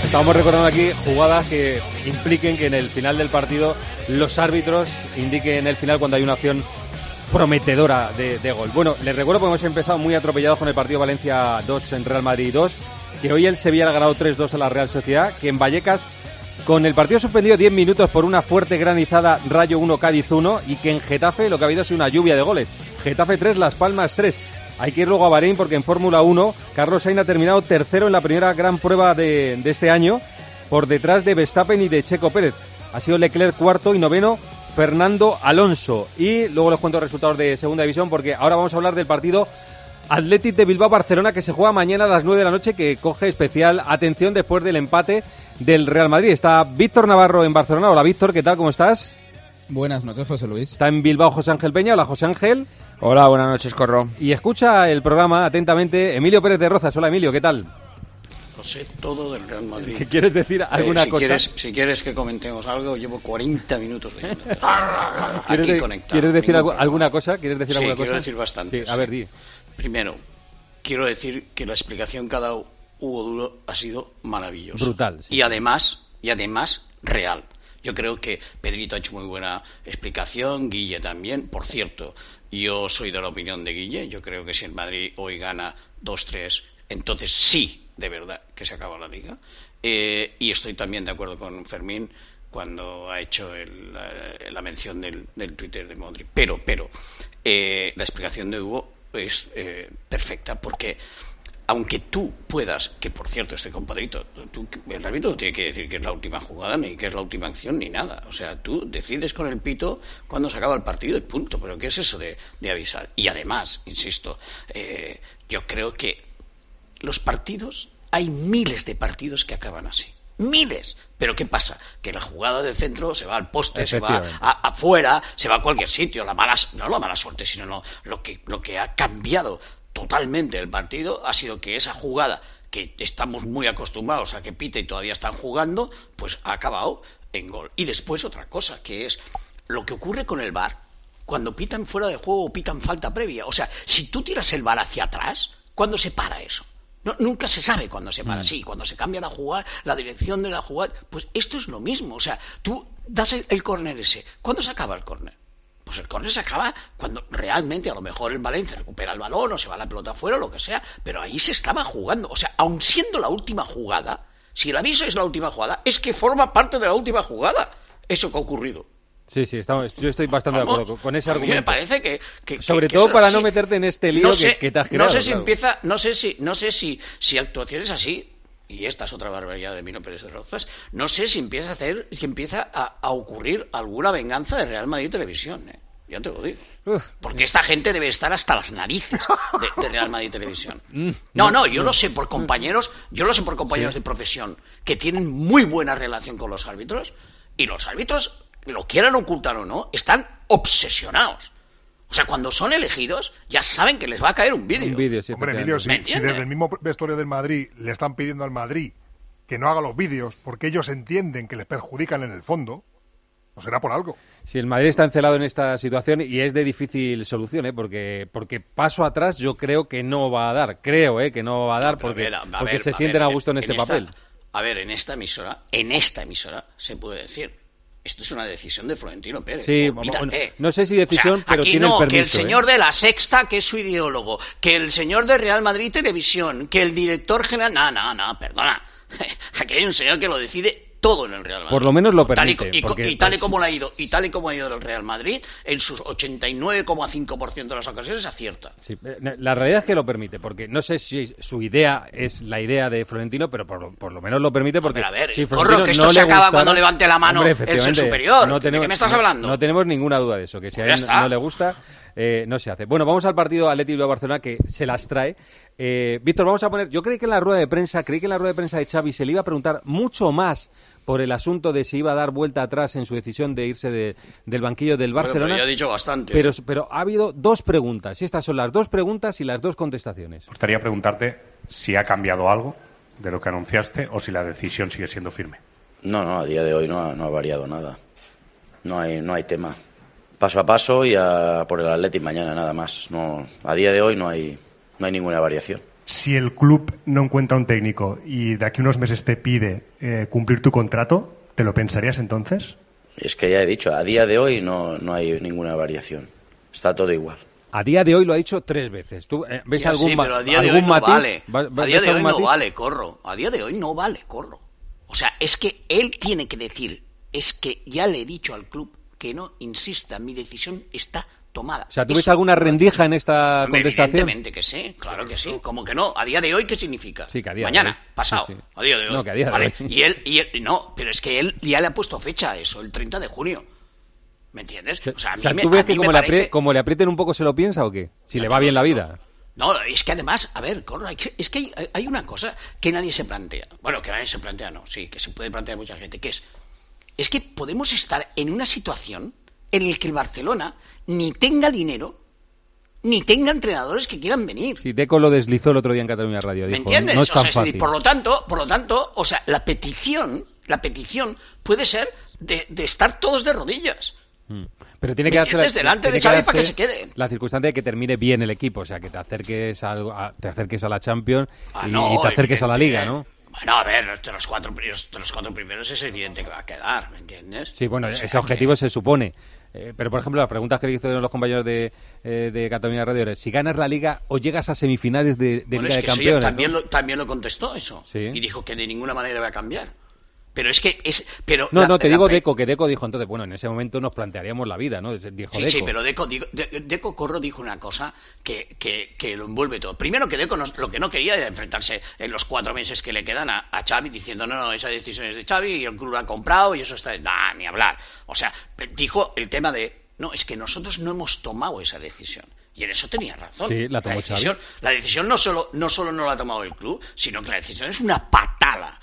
Estamos recordando aquí jugadas que impliquen que en el final del partido los árbitros indiquen el final cuando hay una acción prometedora de, gol. Bueno, les recuerdo que hemos empezado muy atropellados con el partido Valencia 2 en Real Madrid 2, que hoy el Sevilla ha ganado 3-2 a la Real Sociedad, que en Vallecas con el partido suspendido 10 minutos por una fuerte granizada Rayo 1 Cádiz 1 y que en Getafe lo que ha habido ha sido una lluvia de goles. Getafe 3, Las Palmas 3. Hay que ir luego a Bahrein porque en Fórmula 1 Carlos Sainz ha terminado tercero en la primera gran prueba de, de este año por detrás de Verstappen y de Checo Pérez. Ha sido Leclerc cuarto y noveno Fernando Alonso. Y luego les cuento los resultados de segunda división porque ahora vamos a hablar del partido Athletic de Bilbao-Barcelona que se juega mañana a las 9 de la noche que coge especial atención después del empate del Real Madrid. Está Víctor Navarro en Barcelona. Hola Víctor, ¿qué tal? ¿Cómo estás? Buenas noches, José Luis. Está en Bilbao José Ángel Peña. Hola José Ángel. Hola, buenas noches, Corro. Y escucha el programa atentamente Emilio Pérez de Rozas. Hola Emilio, ¿qué tal? Sé todo del Real Madrid. ¿Qué ¿Quieres decir alguna Eh, si cosa? Quieres, si quieres que comentemos algo, llevo 40 minutos oyendo. [LAUGHS] ¿Quieres, de- conectado. ¿quieres decir problema. alguna cosa? ¿Quieres decir Sí, alguna quiero cosa? decir bastante. Sí, a ver, di. Primero, quiero decir que la explicación que ha dado Hugo Duro ha sido maravillosa. Brutal, sí. Y además, y además, real. Yo creo que Pedrito ha hecho muy buena explicación, Guille también. Por cierto, yo soy de la opinión de Guille. Yo creo que si el Madrid hoy gana 2-3, entonces sí, de verdad, que se acaba la liga. Eh, y estoy también de acuerdo con Fermín cuando ha hecho el- la, la mención del, del Twitter de Modric. Pero, pero, eh, la explicación de Hugo es eh, perfecta porque aunque tú puedas, que por cierto, este compadrito, tú, el árbitro no tiene que decir que es la última jugada, ni que es la última acción, ni nada. O sea, tú decides con el pito cuando se acaba el partido y punto. Pero ¿qué es eso de, de avisar? Y además, insisto, eh, yo creo que los partidos, hay miles de partidos que acaban así. Miles. Pero ¿qué pasa? Que la jugada del centro se va al poste, se va afuera, se va a cualquier sitio. La mala, no la mala suerte, sino no, lo, que, lo que ha cambiado totalmente el partido ha sido que esa jugada que estamos muy acostumbrados a que pite y todavía están jugando, pues ha acabado en gol. Y después otra cosa, que es lo que ocurre con el VAR cuando pitan fuera de juego o pitan falta previa. O sea, si tú tiras el VAR hacia atrás, ¿cuándo se para eso? No, nunca se sabe cuándo se para. Sí, cuando se cambia la jugada, la dirección de la jugada. Pues esto es lo mismo. O sea, tú das el, el córner ese. ¿Cuándo se acaba el córner? Pues el córner se acaba cuando realmente a lo mejor el Valencia recupera el balón o se va la pelota afuera o lo que sea. Pero ahí se estaba jugando. O sea, aun siendo la última jugada, Si el aviso es la última jugada, es que forma parte de la última jugada. Eso que ha ocurrido. Sí, sí, estamos, yo estoy bastante Vamos, de acuerdo con- ese a mí argumento. me parece que, que- Sobre que todo eso- para sí. no meterte en este lío no sé, que te has creado. No sé si claro. empieza, no sé si, no sé si, si actuaciones así, y esta es otra barbaridad de Mino Pérez de Rozas, no sé si empieza a hacer, si empieza a, a ocurrir alguna venganza de Real Madrid Televisión, ¿eh? Ya te lo digo. Porque esta gente debe estar hasta las narices de, de Real Madrid Televisión. [LAUGHS] Mm, No, no, yo lo sé por compañeros, yo lo sé por compañeros Sí. de profesión que tienen muy buena relación con los árbitros y los árbitros, lo quieran ocultar o no, están obsesionados. O sea, cuando son elegidos, ya saben que les va a caer un vídeo. Un vídeo, sí, Hombre. Emilio, ¿Me si, desde el mismo vestuario del Madrid le están pidiendo al Madrid que no haga los vídeos porque ellos entienden que les perjudican en el fondo, pues será por algo. Si el Madrid está encelado en esta situación y es de difícil solución, ¿eh? porque, porque paso atrás yo creo que no va a dar. Creo ¿eh? que no va a dar a porque, ver, porque se a sienten ver, a gusto en, ese esta- papel. A ver, en esta emisora, en esta emisora, se puede decir, esto es una decisión de Florentino Pérez. Sí, olvídate. no sé si decisión, O sea, pero aquí tiene no, el permiso. que el ¿eh? señor de la Sexta, que es su ideólogo, que el señor de Real Madrid Televisión, que el director general... No, no, no, perdona. [LAUGHS] Aquí hay un señor que lo decide todo en el Real Madrid. Por lo menos lo Tal y, permite. y porque, y tal y pues, como le ha ido y tal y como ha ido el Real Madrid en sus 89,5% de las ocasiones acierta Sí, eh, la realidad es que lo permite, porque no sé si su idea es la idea de Florentino, pero por, lo- por lo menos lo permite porque a ver, si corro, que esto no se acaba gustara- cuando levante la mano Hombre, el ser superior. no ¿De tenemos- qué me estás no- hablando? No tenemos ninguna duda de eso, que si a Pues él ya está. no le gusta, eh, no se hace. Bueno, vamos al partido Atlético de Barcelona que se las trae. Eh, Víctor, vamos a poner, yo creí que en la rueda de prensa, creí que en la rueda de prensa de Xavi se le iba a preguntar mucho más por el asunto de si iba a dar vuelta atrás en su decisión de irse de- del banquillo del Bueno, Barcelona. pero ya ha dicho bastante. Pero, pero ha habido dos preguntas, y estas son las dos preguntas y las dos contestaciones. Me gustaría preguntarte si ha cambiado algo de lo que anunciaste o si la decisión sigue siendo firme. No, no, a día de hoy no ha, no ha variado nada. No hay, no hay tema. Paso a paso y a por el Atleti mañana nada más. No, a día de hoy no hay, no hay ninguna variación. Si el club no encuentra un técnico y de aquí a unos meses te pide eh, cumplir tu contrato, ¿te lo pensarías entonces? Es que ya he dicho, a día de hoy no, no hay ninguna variación. Está todo igual. A día de hoy lo ha dicho tres veces. ¿Tú eh, ves Ya algún, sí, pero a día de algún hoy no vale. ¿Va- A día de hoy no vale, corro. A día de hoy no vale, corro. O sea, es que él tiene que decir, es que ya le he dicho al club que no insista, mi decisión está tomada. O sea, ¿tú ves Eso- alguna rendija en esta contestación? Evidentemente que sí, claro que sí. ¿Cómo que no? ¿A día de hoy qué significa? Sí, que a día de Mañana, hoy. pasado, Sí, sí. a día de hoy. No, que a día de Vale, hoy. Y él, y él, no, pero es que él ya le ha puesto fecha a eso, el 30 de junio. ¿Me entiendes? O sea, a O mí, sea, me, ¿tú ves que como le, como aprieten un poco se lo piensa o qué? Si le va bien la vida. No, es que además, a ver, que- es que hay, hay una cosa que nadie se plantea. Bueno, que nadie se plantea, no, sí, que se puede plantear mucha gente, que es, es que podemos estar en una situación en la que el Barcelona ni tenga dinero, ni tenga entrenadores que quieran venir. Si Deco lo deslizó el otro día en Cataluña Radio. ¿Me entiendes? no es O tan sea, es decir, fácil. por lo tanto, por lo tanto, o sea, la petición, la petición puede ser de, de estar todos de rodillas. Mm. Pero tiene ¿Me que darse? Delante de Xavi para que se quede. La circunstancia de que termine bien el equipo, o sea, que te acerques a, algo- a- te acerques a la Champions Ah, y, no, y te acerques a la Liga. ¿no? Bueno, a ver, de los cuatro primeros, de los cuatro primeros es evidente que va a quedar, ¿me entiendes? Sí, bueno, O sea, ese objetivo se supone. Eh, pero, por ejemplo, las preguntas que le hicieron los compañeros de, eh, de Cataluña Radio era si ganas la Liga o llegas a semifinales de, de Bueno, Liga es de que eso ya Campeones. también, ¿no? lo, también lo contestó eso. Sí. Y dijo que de ninguna manera va a cambiar. Pero es que es. Pero No, la- no, te la digo Deco, que Deco dijo entonces, bueno, en ese momento nos plantearíamos la vida, ¿no? Dijo Sí, Deco. sí, pero Deco, digo- De- Deco Corro dijo una cosa que, que, que lo envuelve todo. Primero que Deco no- lo que no quería era enfrentarse en los cuatro meses que le quedan a, a Xavi diciendo, no, no, esa decisión es de Xavi y el club lo ha comprado y eso está... Nah, ni hablar. O sea, dijo el tema de, no, es que nosotros no hemos tomado esa decisión. Y en eso tenía razón. Sí, la tomó decisión, Xavi. la decisión no solo, no solo no la ha tomado el club, sino que la decisión es una patada.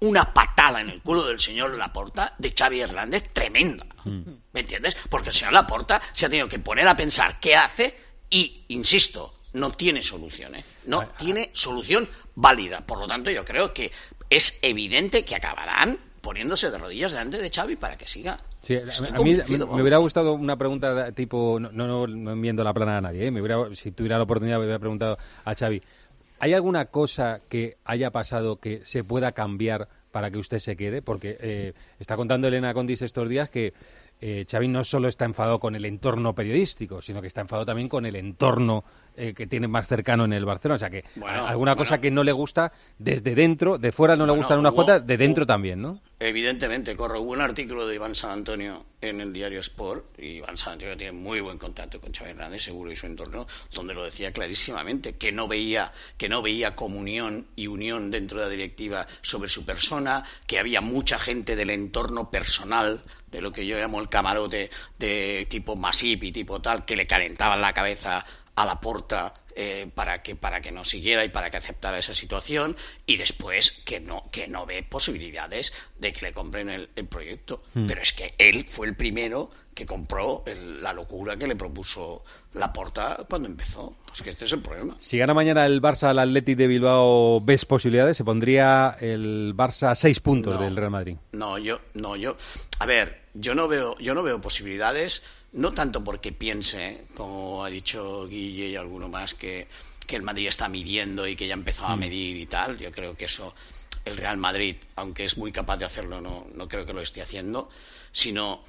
Una patada en el culo del señor Laporta de Xavi Hernández tremenda. ¿Me entiendes? Porque el señor Laporta se ha tenido que poner a pensar qué hace y, insisto, no tiene solución. ¿eh? No tiene solución válida. Por lo tanto, yo creo que es evidente que acabarán poniéndose de rodillas delante de Xavi para que siga. Sí, a- mí me, hubiera gustado una pregunta tipo, no, no, no, no enviando la plana a nadie, ¿eh? me hubiera, si tuviera la oportunidad me hubiera preguntado a Xavi, ¿hay alguna cosa que haya pasado que se pueda cambiar para que usted se quede? Porque eh, está contando Elena Condis estos días que eh, Xavi no solo está enfadado con el entorno periodístico, sino que está enfadado también con el entorno eh, que tiene más cercano en el Barcelona. O sea que Bueno, alguna cosa que no le gusta desde dentro, de fuera no le Bueno, gustan unas cuantas, de dentro también, ¿no? Evidentemente, corro. Hubo un artículo de Iván San Antonio en el diario Sport, y Iván San Antonio tiene muy buen contacto con Xavi Hernández, seguro, y su entorno, donde lo decía clarísimamente, que no veía, que no veía comunión y unión dentro de la directiva sobre su persona, que había mucha gente del entorno personal, de lo que yo llamo el camarote de tipo Masip y tipo tal, que le calentaban la cabeza a la porta eh, para que para que no siguiera y para que aceptara esa situación y después que no que no ve posibilidades de que le compren el, el proyecto Mm. pero es que él fue el primero que compró el- la locura que le propuso la porta cuando empezó es que este es el problema Si gana mañana el Barça al Athletic de Bilbao, ¿ves posibilidades? Se pondría el Barça a seis puntos No. del Real Madrid. No, yo, no, yo. A ver, yo no veo, yo no veo posibilidades, no tanto porque piense, como ha dicho Guille y alguno más, que, que el Madrid está midiendo y que ya ha empezado a Mm. medir y tal. Yo creo que eso, el Real Madrid, aunque es muy capaz de hacerlo, no, no creo que lo esté haciendo, sino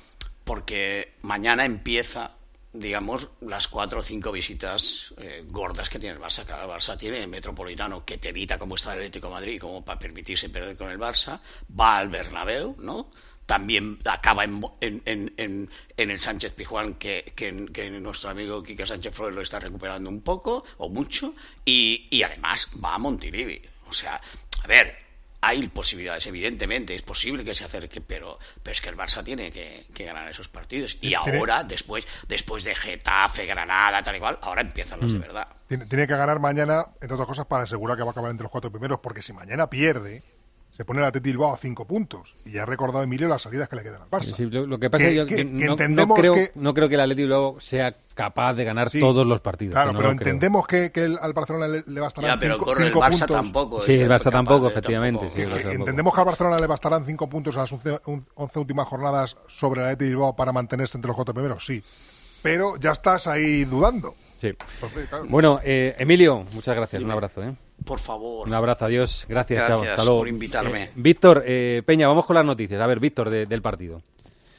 porque mañana empieza digamos, las cuatro o cinco visitas eh, gordas que tiene el Barça. Cada Barça tiene el Metropolitano, que te evita como está el Atlético de Madrid, como para permitirse perder con el Barça. Va al Bernabéu, ¿no? También acaba en, en, en, en- en el Sánchez Pijuán, que, que, que nuestro amigo Quique Sánchez Flores lo está recuperando un poco o mucho. Y, y además va a Montilivi. O sea, a ver, hay posibilidades, evidentemente, es posible que se acerque, pero, pero es que el Barça tiene que, que ganar esos partidos. Y Tiene- ahora, después, después de Getafe, Granada, tal y cual, ahora empiezan los de Mm. verdad. Tiene, tiene que ganar mañana, entre otras cosas, para asegurar que va a acabar entre los cuatro primeros, porque si mañana pierde, se pone el Atleti Bilbao a cinco puntos. Y ya ha recordado Emilio las salidas que le quedan al Barça. Sí, lo, lo que pasa Que- es yo que- que no, creo, que- no creo que el Atlético luego sea capaz de ganar Sí, todos los partidos. Claro, no pero entendemos que, que el- al Barcelona le, le bastarán Ya, pero cinco, corre el Barça puntos. tampoco. Sí, el Barça tampoco, efectivamente. sí, el Barça Que tampoco. entendemos que al Barcelona le bastarán cinco puntos a las 11, un- 11 últimas jornadas sobre el Atleti Bilbao para mantenerse entre los cuatro primeros, sí. Pero ya estás ahí dudando. Sí. Entonces, claro. Bueno, eh, Emilio, muchas gracias. Un abrazo. ¿eh? Por favor. Un abrazo, adiós. Gracias, Gracias chao. Hasta luego. por invitarme. Eh, Víctor, eh, Peña, vamos con las noticias. A ver, Víctor, de- del partido.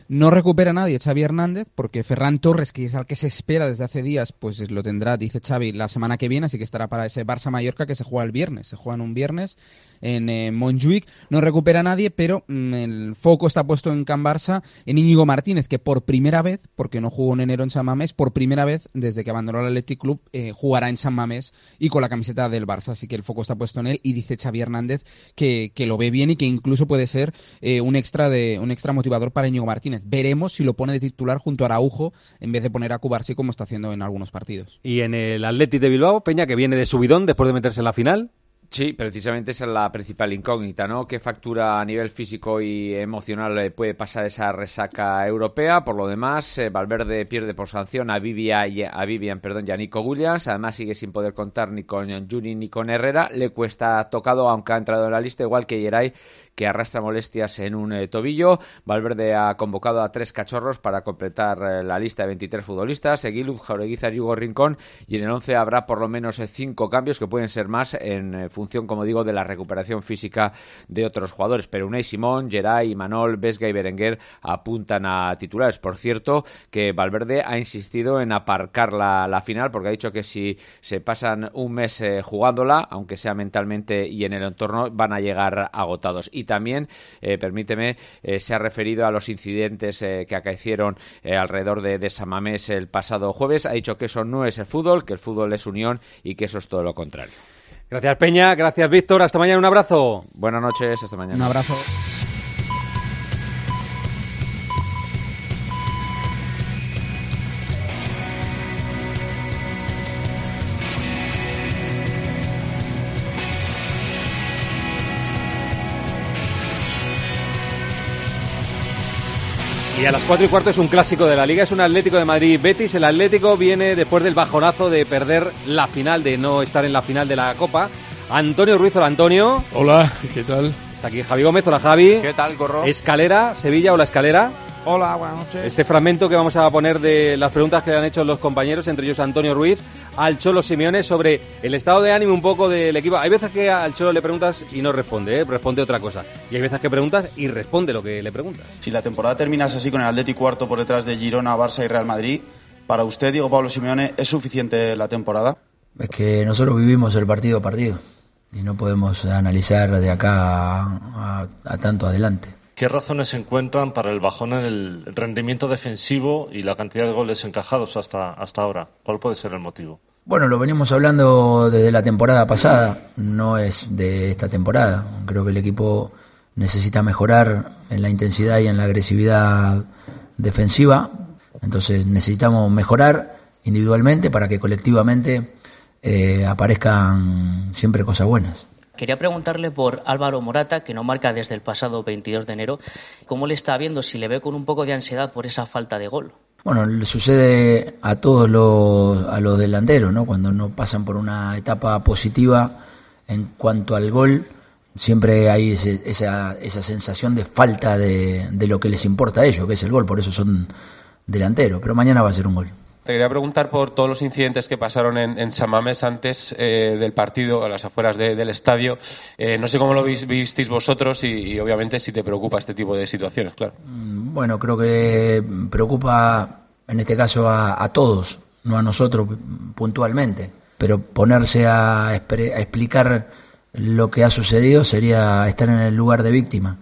No recupera nadie Xavi Hernández porque Ferran Torres, que es al que se espera desde hace días, pues lo tendrá, dice Xavi, la semana que viene, así que estará para ese Barça-Mallorca que se juega el viernes. Se juega en un viernes en eh, Montjuic. No recupera nadie, pero mm, el foco está puesto en Can Barça, en Íñigo Martínez, que por primera vez, porque no jugó en enero en San Mamés, por primera vez desde que abandonó el Athletic Club, eh, jugará en San Mamés y con la camiseta del Barça. Así que el foco está puesto en él y dice Xavi Hernández que, que lo ve bien y que incluso puede ser eh, un extra de un extra motivador para Íñigo Martínez. Veremos si lo pone de titular junto a Araujo en vez de poner a Cubarsí como está haciendo en algunos partidos. Y en el Athletic de Bilbao, Peña, que viene de subidón después de meterse en la final. Sí, precisamente esa es la principal incógnita, ¿no? ¿Qué factura a nivel físico y emocional le puede pasar esa resaca europea? Por lo demás, eh, Valverde pierde por sanción a, Vivian perdón, y a Nico Williams. Además, sigue sin poder contar ni con Juni ni con Herrera. Le cuesta tocado, aunque ha entrado en la lista, igual que Yeray, que arrastra molestias en un eh, tobillo. Valverde ha convocado a tres cachorros para completar eh, la lista de 23 futbolistas. Eguiluz, Jaureguizar y Hugo Rincón. Y en el 11 habrá por lo menos eh, cinco cambios, que pueden ser más en eh, función, como digo, de la recuperación física de otros jugadores. Pero Unai Simón, Geray, Manol, Vesga y Berenguer apuntan a titulares. Por cierto, que Valverde ha insistido en aparcar la, la final, porque ha dicho que si se pasan un mes eh, jugándola, aunque sea mentalmente y en el entorno, van a llegar agotados. Y también, eh, permíteme, eh, se ha referido a los incidentes que acaecieron alrededor de, de San Mamés el pasado jueves. Ha dicho que eso no es el fútbol, que el fútbol es unión y que eso es todo lo contrario. Gracias, Peña. Gracias, Víctor. Hasta mañana. Un abrazo. Buenas noches. Hasta mañana. Un abrazo. Y a las 4 y cuarto es un clásico de la Liga, es un Atlético de Madrid-Betis. El Atlético viene después del bajonazo de perder la final, de no estar en la final de la Copa. Antonio Ruiz, hola Antonio. Hola, ¿qué tal? Está aquí Javi Gómez, hola Javi. ¿Qué tal, Corro? Escalera, Sevilla o la escalera. Hola, buenas noches. Este fragmento que vamos a poner de las preguntas que le han hecho los compañeros, entre ellos Antonio Ruiz, al Cholo Simeone sobre el estado de ánimo un poco del equipo. Hay veces que al Cholo le preguntas y no responde, ¿eh? responde otra cosa. Y hay veces que preguntas y responde lo que le preguntas. Si la temporada terminase así con el Atleti cuarto por detrás de Girona, Barça y Real Madrid, ¿para usted, Diego Pablo Simeone, es suficiente la temporada? Es que nosotros vivimos el partido a partido y no podemos analizar de acá a, a tanto adelante. ¿Qué razones se encuentran para el bajón en el rendimiento defensivo y la cantidad de goles encajados hasta, hasta ahora? ¿Cuál puede ser el motivo? Bueno, lo venimos hablando desde la temporada pasada, no es de esta temporada. Creo que el equipo necesita mejorar en la intensidad y en la agresividad defensiva, entonces necesitamos mejorar individualmente para que colectivamente eh, aparezcan siempre cosas buenas. Quería preguntarle por Álvaro Morata, que no marca desde el pasado 22 de enero. ¿Cómo le está viendo? Si le ve con un poco de ansiedad por esa falta de gol. Bueno, le sucede a todos los, a los delanteros, ¿no? Cuando no pasan por una etapa positiva en cuanto al gol, siempre hay ese- esa, esa sensación de falta de, de lo que les importa a ellos, que es el gol, por eso son delanteros. Pero mañana va a ser un gol. Te quería preguntar por todos los incidentes que pasaron en, en San Mamés antes eh, del partido, a las afueras de- del estadio. Eh, no sé cómo lo vis- visteis vosotros y, obviamente si te preocupa este tipo de situaciones, claro. Bueno, creo que preocupa en este caso a, todos, no a nosotros puntualmente, pero ponerse a explicar lo que ha sucedido sería estar en el lugar de víctima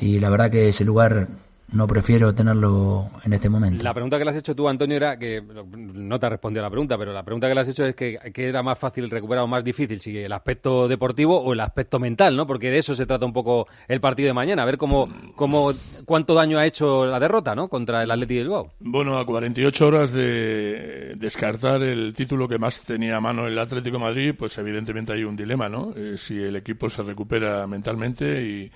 y la verdad que ese lugar no prefiero tenerlo en este momento. La pregunta que le has hecho tú, Antonio, era que no te ha respondido a la pregunta, pero la pregunta que le has hecho es que, que era más fácil recuperar o más difícil, si el aspecto deportivo o el aspecto mental, ¿no? Porque de eso se trata un poco el partido de mañana, a ver cómo, cómo cuánto daño ha hecho la derrota, ¿no? Contra el Atleti de Bilbao. Bueno, a 48 horas de descartar el título que más tenía a mano el Atlético de Madrid, pues evidentemente hay un dilema, ¿no? Eh, si el equipo se recupera mentalmente y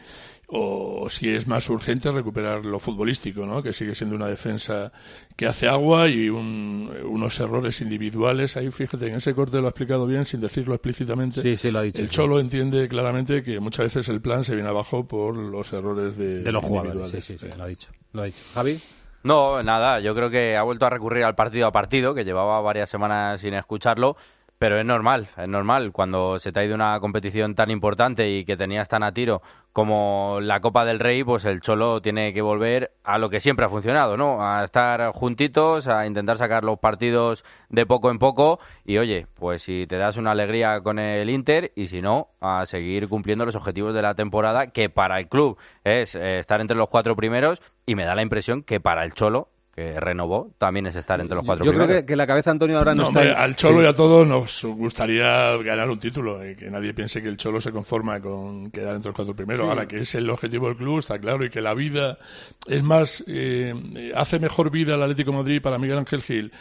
o si es más urgente recuperar lo futbolístico, ¿no? Que sigue siendo una defensa que hace agua y un- unos errores individuales. Ahí, fíjate, en ese corte lo ha explicado bien sin decirlo explícitamente. Sí, sí, lo ha dicho, El sí. Cholo entiende claramente que muchas veces el plan se viene abajo por los errores de, De los jugadores, sí, sí, sí, lo ha dicho. Lo ha dicho. Javi. No, nada, yo creo que ha vuelto a recurrir al partido a partido, que llevaba varias semanas sin escucharlo, pero es normal, es normal. Cuando se te ha ido una competición tan importante y que tenías tan a tiro como la Copa del Rey, pues el Cholo tiene que volver a lo que siempre ha funcionado, ¿no? A estar juntitos, a intentar sacar los partidos de poco en poco y oye, pues si te das una alegría con el Inter y si no, a seguir cumpliendo los objetivos de la temporada, que para el club es eh, estar entre los cuatro primeros y me da la impresión que para el Cholo, que renovó, también es estar entre los cuatro Yo creo primeros. que, que la cabeza de Antonio ahora no, No, está... hombre, al Cholo Sí. y a todos nos gustaría ganar un título y que nadie piense que el Cholo se conforma con quedar entre los cuatro primeros. Sí. Ahora que es el objetivo del club, está claro, y que la vida es más, eh, hace mejor vida el Atlético de Madrid para Miguel Ángel Gil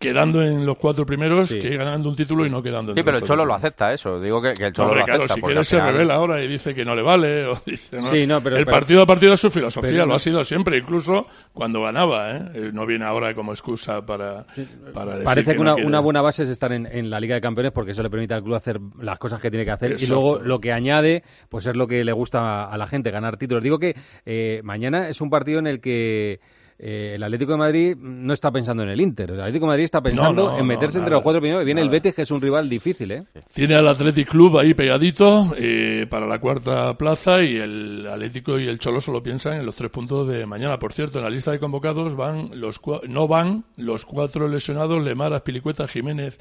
quedando en los cuatro primeros que ganando un título y no quedando Sí, entre pero el Cholo lo acepta, eso. Digo que, que el no, Cholo hombre, lo claro, acepta. si quiere se final- revela ahora y dice que no le vale. O [LAUGHS] dice, ¿no? Sí, no, pero- el pero- partido a partido es su filosofía, pero lo no- ha sido siempre, incluso cuando ganaba. ¿eh? Eh, No viene ahora como excusa para, para decir Parece que, no una, buena base es estar en, en la Liga de Campeones porque eso le permite al club hacer las cosas que tiene que hacer y luego lo que añade pues es lo que le gusta a, a la gente, ganar títulos. Digo que eh, mañana es un partido en el que eh, el Atlético de Madrid no está pensando en el Inter, el Atlético de Madrid está pensando no, en no, meterse entre nada, los cuatro primeros. Viene el. Betis que es un rival difícil, ¿eh? Tiene al Athletic Club ahí pegadito eh, para la cuarta plaza y el Atlético y el Cholo solo piensan en los tres puntos de mañana. Por cierto, en la lista de convocados van los no van los cuatro lesionados, Lemar, Aspilicueta, Jiménez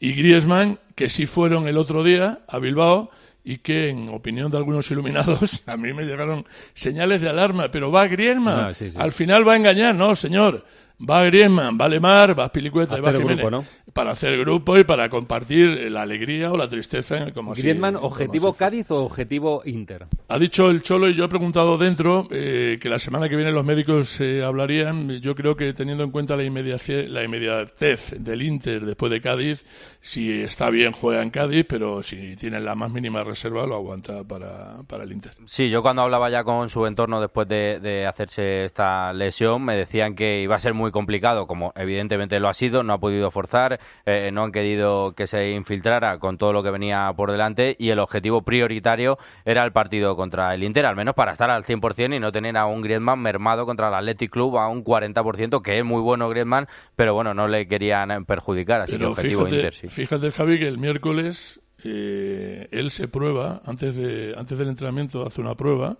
y Griezmann, que sí fueron el otro día a Bilbao y que, en opinión de algunos iluminados, [LAUGHS] a mí me llegaron señales de alarma, pero va Griezmann, Ah, sí, sí. al final va a engañar, no, señor. Va Griezmann, va Lemar, va Aspilicueta y va Jiménez. grupo, ¿no? Para hacer grupo y para compartir la alegría o la tristeza. Como Griezmann, objetivo. Cádiz o objetivo Inter. Ha dicho el Cholo y yo he preguntado dentro eh, que la semana que viene los médicos eh, hablarían. Yo creo que teniendo en cuenta la, la inmediatez del Inter después de Cádiz, si está bien juega en Cádiz, pero si tiene la más mínima reserva lo aguanta para, para el Inter. Sí, yo cuando hablaba ya con su entorno después de, de hacerse esta lesión, me decían que iba a ser muy complicado, como evidentemente lo ha sido, no ha podido forzar, eh, no han querido que se infiltrara con todo lo que venía por delante y el objetivo prioritario era el partido contra el Inter, al menos para estar al 100% y no tener a un Griezmann mermado contra el Athletic Club a un 40%, que es muy bueno Griezmann, pero bueno, no le querían perjudicar, así que Pero objetivo fíjate, Inter, sí. fíjate, Javi, que el miércoles eh, él se prueba, antes, de, antes del entrenamiento hace una prueba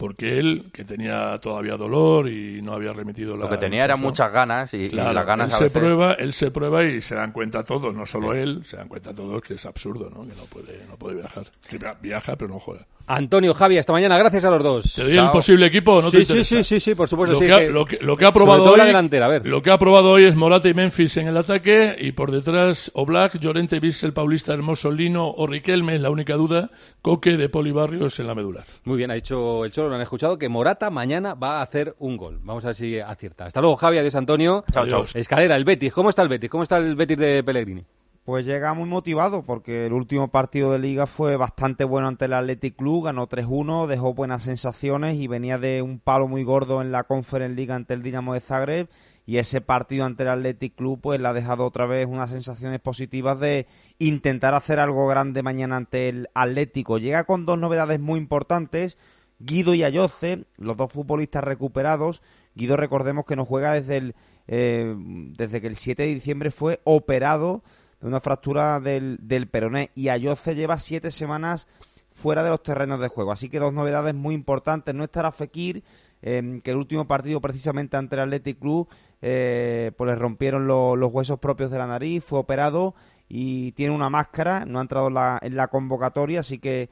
porque él, que tenía todavía dolor y no había remitido la Lo que tenía eran muchas ganas y, las ganas él a se prueba, él se prueba y se dan cuenta todos, no solo él, se dan cuenta todos que es absurdo, ¿no? Que no puede, no puede viajar. Que via- viaja, pero no juega. Antonio, Javi, hasta mañana. Gracias a los dos. ¿Te doy el posible equipo no sí, te sí, sí, sí, sí, por supuesto. Lo, sí, que ha, lo que- lo que ha probado hoy, la delantera, a ver. Lo que ha probado hoy es Morata y Memphis en el ataque y por detrás Oblak, Llorente, Bissell, Paulista, Hermoso, Lino o Riquelme, es la única duda, Coque de Polibarrios en la medular. Muy bien, ha dicho el Cholo, lo han escuchado, que Morata mañana va a hacer un gol. Vamos a ver si acierta. Hasta luego, Javi, adiós, Antonio. Chao, chao. Escalera, el Betis. ¿Cómo está el Betis? ¿Cómo está el Betis de Pellegrini? Pues llega muy motivado porque el último partido de liga fue bastante bueno ante el Athletic Club, ganó 3-1, dejó buenas sensaciones y venía de un palo muy gordo en la Conference League ante el Dinamo de Zagreb y ese partido ante el Athletic Club pues le ha dejado otra vez unas sensaciones positivas de intentar hacer algo grande mañana ante el Atlético. Llega con dos novedades muy importantes, Guido y Ayoce, los dos futbolistas recuperados. Guido recordemos que no juega desde el eh, desde que el 7 de diciembre fue operado de una fractura del, del peroné y Ayoce lleva siete semanas fuera de los terrenos de juego. Así que dos novedades muy importantes. No estará Fekir, eh, que el último partido precisamente ante el Athletic Club eh, pues le rompieron lo- los huesos propios de la nariz, fue operado y tiene una máscara, no ha entrado en la, en la convocatoria, así que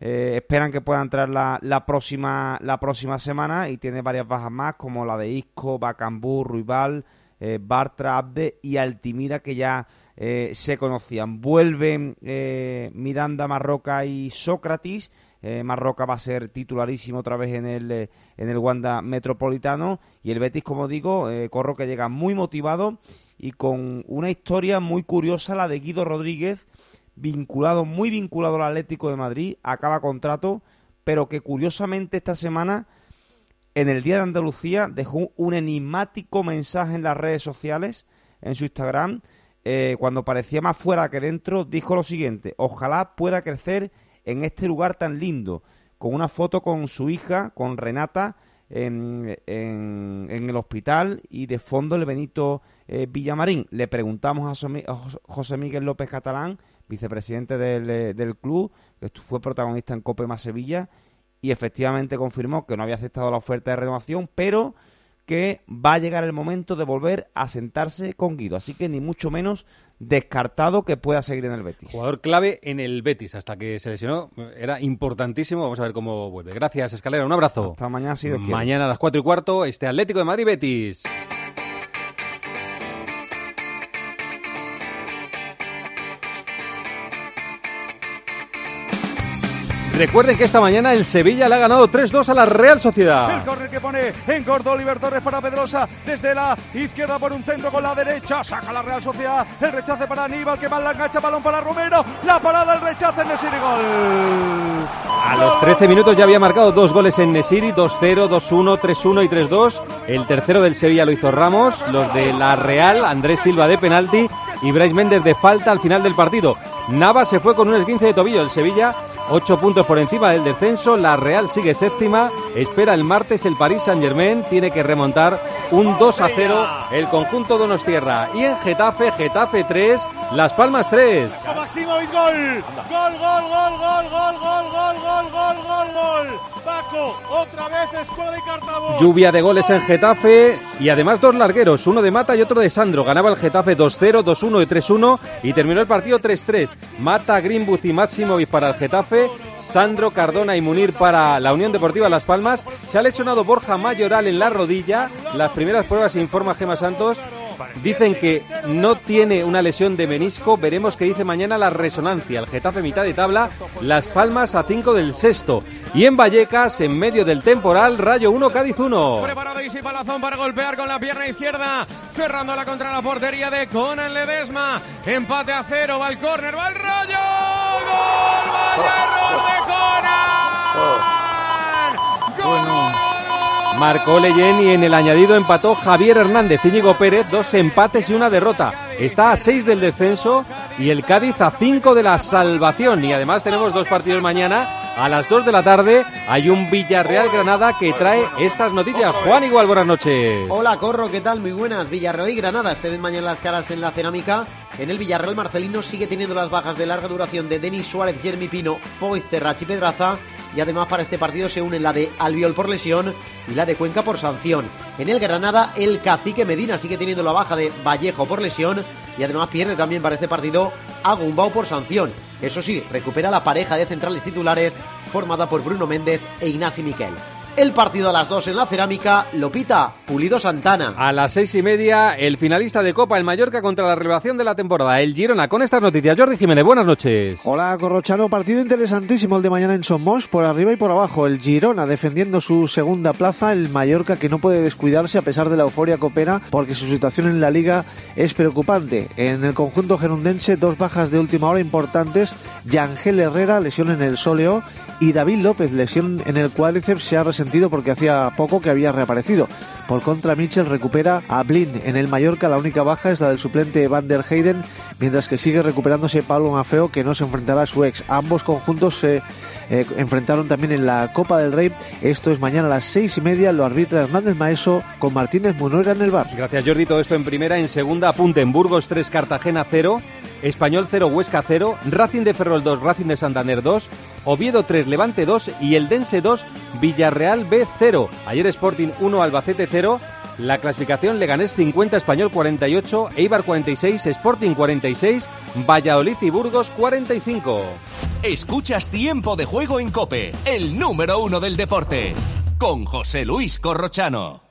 eh, esperan que pueda entrar la, la próxima la próxima semana y tiene varias bajas más como la de Isco, Bacambú, Ruibal, eh, Bartra, Abde y Altimira que ya eh, se conocían. Vuelven Miranda, Marroca y Sócrates. Marroca va a ser titularísimo otra vez en el, en el Wanda Metropolitano. Y el Betis, como digo, Corro que llega muy motivado y con una historia muy curiosa, la de Guido Rodríguez, vinculado, muy vinculado al Atlético de Madrid, acaba contrato, pero que curiosamente esta semana en el Día de Andalucía dejó un enigmático mensaje en las redes sociales, en su Instagram, eh, cuando parecía más fuera que dentro, dijo lo siguiente, ojalá pueda crecer en este lugar tan lindo, con una foto con su hija, con Renata, en, el hospital y de fondo el Benito eh, Villamarín. Le preguntamos a José Miguel López Catalán, vicepresidente del, eh, del club, que fue protagonista en Cope más Sevilla, y efectivamente confirmó que no había aceptado la oferta de renovación, pero que va a llegar el momento de volver a sentarse con Guido. Así que ni mucho menos descartado que pueda seguir en el Betis. Jugador clave en el Betis hasta que se lesionó. Era importantísimo. Vamos a ver cómo vuelve. Gracias, Escalera. Un abrazo. Hasta mañana, si Dios quiere. Mañana a las 4 y cuarto, este Atlético de Madrid Recuerden que esta mañana el Sevilla le ha ganado 3-2 a la Real Sociedad. El córner que pone en corto Oliver Torres para Pedrosa desde la izquierda por un centro con la derecha. Saca la Real Sociedad. El rechace para Aníbal que va la engancha. Balón para Romero. La parada, el rechace en Nesiri. Gol. A los 13 minutos ya había marcado dos goles en Nesiri, 2-0, 2-1, 3-1 y 3-2. El tercero del Sevilla lo hizo Ramos, los de la Real, Andrés Silva de penalti y Brais Méndez de falta al final del partido. Nava se fue con un esguince de tobillo. El Sevilla, 8 puntos por encima del descenso. La Real sigue séptima. Espera el martes el Paris Saint-Germain. Tiene que remontar un 2-0 el conjunto Donostierra. Y en Getafe, Getafe 3, Las Palmas 3. Maximovic, gol. Gol, gol, gol, gol, gol, gol, gol, gol, gol, gol, gol. Paco, otra vez escuadra y cartabón. Lluvia de goles en Getafe y además dos largueros, uno de Mata y otro de Sandro. Ganaba el Getafe 2-0, 2-1 y 3-1 y terminó el partido 3-3. Mata, Greenwood y Maximovic para el Getafe, Sandro, Cardona y Munir para la Unión Deportiva Las Palmas. Se ha lesionado Borja Mayoral en la rodilla. Las primeras pruebas informa Gema Santos. Dicen que no tiene una lesión de menisco. Veremos qué dice mañana la resonancia. El Getafe mitad de tabla, Las Palmas a 5 del sexto. Y en Vallecas, en medio del temporal, Rayo 1, Cádiz 1. Preparado Isi Palazón para golpear con la pierna izquierda, cerrándola contra la portería de Conan Ledesma. Empate a cero, va el córner, va el Rayo. ¡Gol! ¡Vaya error de Conan! Marcó Leyen y en el añadido empató Javier Hernández, Íñigo Pérez, dos empates y una derrota. Está a seis del descenso y el Cádiz a cinco de la salvación. Y además tenemos dos partidos mañana. A las 2 de la tarde hay un Villarreal Granada que trae estas noticias. Juan Igual, buenas noches. Hola Corro, ¿qué tal? Muy buenas. Villarreal y Granada se ven mañana las caras en la cerámica. En el Villarreal Marcelino sigue teniendo las bajas de larga duración de Denis Suárez, Jeremy Pino, Foy, Terrachi y Pedraza. Y además para este partido se unen la de Albiol por lesión y la de Cuenca por sanción. En el Granada, el cacique Medina sigue teniendo la baja de Vallejo por lesión y además pierde también para este partido a Gumbau por sanción. Eso sí, recupera la pareja de centrales titulares formada por Bruno Méndez e Ignasi Miquel. El partido a las 2 en la cerámica lo pita Pulido Santana. A las seis y media, el finalista de Copa, el Mallorca, contra la revelación de la temporada, el Girona. Con estas noticias, Jordi Jiménez, buenas noches. Hola, Corrochano. Partido interesantísimo el de mañana en Somos, por arriba y por abajo. El Girona defendiendo su segunda plaza, el Mallorca que no puede descuidarse a pesar de la euforia copera, porque su situación en la liga es preocupante. En el conjunto gerundense, dos bajas de última hora importantes. Yangel Herrera, lesión en el sóleo, y David López, lesión en el cuádriceps, se ha resentido porque hacía poco que había reaparecido. Por contra, Mitchell recupera a Blin en el Mallorca. La única baja es la del suplente Van der Heyden, mientras que sigue recuperándose Pablo Mafeo, que no se enfrentará a su ex. Ambos conjuntos se eh, enfrentaron también en la Copa del Rey. Esto es mañana a las seis y media. Lo arbitra Hernández Maeso con Martínez Munuera en el bar. Gracias, Jordi. Todo esto en primera. En segunda, apunte en Burgos 3, Cartagena 0. Español 0, Huesca 0, Racing de Ferrol 2, Racing de Santander 2, Oviedo 3, Levante 2 y el Dense 2, Villarreal B 0. Ayer Sporting 1, Albacete 0. La clasificación Leganés 50, Español 48, Eibar 46, Sporting 46, Valladolid y Burgos 45. Escuchas Tiempo de Juego en Cope, el número uno del deporte, con José Luis Corrochano.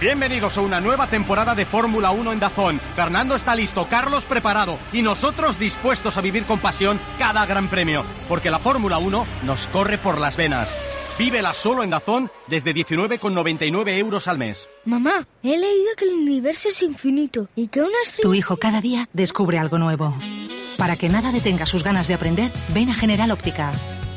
Bienvenidos a una nueva temporada de Fórmula 1 en Dazón. Fernando está listo, Carlos preparado y nosotros dispuestos a vivir con pasión cada gran premio, porque la Fórmula 1 nos corre por las venas. Vívela solo en Dazón desde 19,99 euros al mes. Mamá, he leído que el universo es infinito y que una estrella... Tu hijo cada día descubre algo nuevo. Para que nada detenga sus ganas de aprender, ven a General Óptica.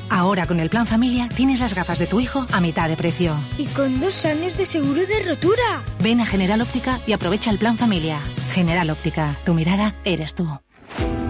Ahora con el plan familia tienes las gafas de tu hijo a mitad de precio. Y con dos años de seguro de rotura. Ven a General Óptica y aprovecha el plan familia. General Óptica, tu mirada eres tú.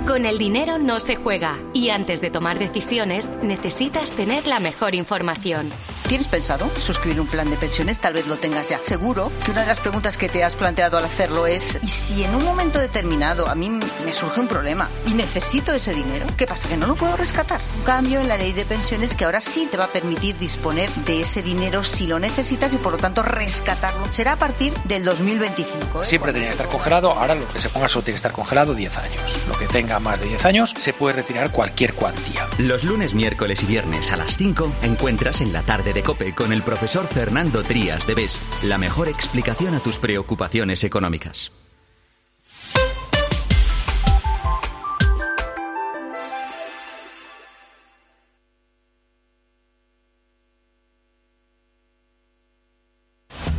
Con el dinero no se juega y antes de tomar decisiones necesitas tener la mejor información. ¿Tienes pensado suscribir un plan de pensiones? Tal vez lo tengas ya. Seguro que una de las preguntas que te has planteado al hacerlo es ¿y si en un momento determinado a mí me surge un problema y necesito ese dinero? ¿Qué pasa? ¿Que no lo puedo rescatar? Un cambio en la ley de pensiones que ahora sí te va a permitir disponer de ese dinero si lo necesitas y por lo tanto rescatarlo. Será a partir del 2025. ¿eh? Siempre tenía que estar congelado, ahora lo que se ponga solo tiene que estar congelado 10 años. Lo que tenga más de 10 años se puede retirar cualquier cuantía. Los lunes, miércoles y viernes a las 5 encuentras en la tarde de Cope con el profesor Fernando Trías de BES la mejor explicación a tus preocupaciones económicas.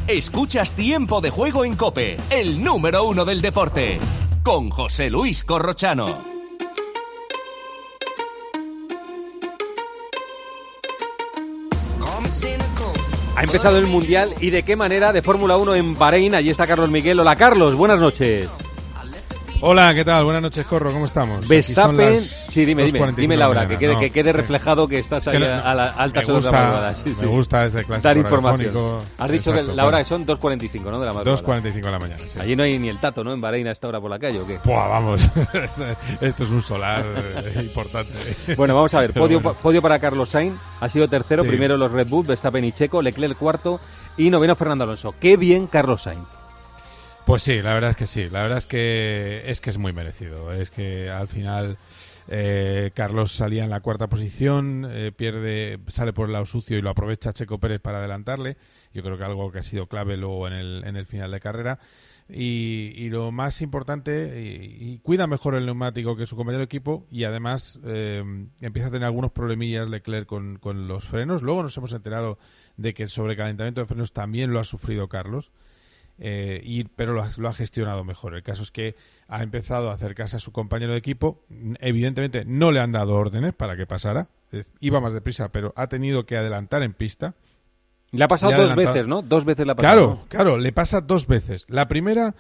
Escuchas Tiempo de Juego en Cope, el número uno del deporte, con José Luis Corrochano. Ha empezado el Mundial y de qué manera de Fórmula 1 en Bahrein. Allí está Carlos Miguel. Hola Carlos, buenas noches. Hola, ¿qué tal? Buenas noches, Corro, ¿cómo estamos? Verstappen, sí, dime, dime, dime Laura, que quede, que quede reflejado que estás ahí a la altas horas de la madrugada. Sí, me gusta ese clásico Dar información. Has dicho que la hora son 2.45, ¿no? De la madrugada. 2.45 de la mañana, sí. Allí no hay ni el tato, ¿no? En Bahrein a esta hora por la calle, ¿o qué? Buah, vamos, [LAUGHS] esto es un solar eh, importante. Bueno, vamos a ver, podio, podio para Carlos Sainz, ha sido tercero, primero los Red Bull, Verstappen y Checo, Leclerc cuarto y noveno Fernando Alonso. Qué bien Carlos Sainz. Pues sí, la verdad es que sí. La verdad es que es que es muy merecido. Es que al final eh, Carlos salía en la cuarta posición, eh, pierde, sale por el lado sucio y lo aprovecha Checo Pérez para adelantarle. Yo creo que algo que ha sido clave luego en el, en el final de carrera. Y, lo más importante, y, cuida mejor el neumático que su compañero de equipo y además eh, empieza a tener algunos problemillas Leclerc con los frenos. Luego nos hemos enterado de que el sobrecalentamiento de frenos también lo ha sufrido Carlos. Eh, y, pero lo ha, gestionado mejor. El caso es que ha empezado a acercarse a su compañero de equipo. Evidentemente no le han dado órdenes para que pasara. Iba más deprisa, pero ha tenido que adelantar en pista. Le ha pasado dos veces, ¿no? Dos veces le ha pasado. Claro, claro, le pasa dos veces. La primera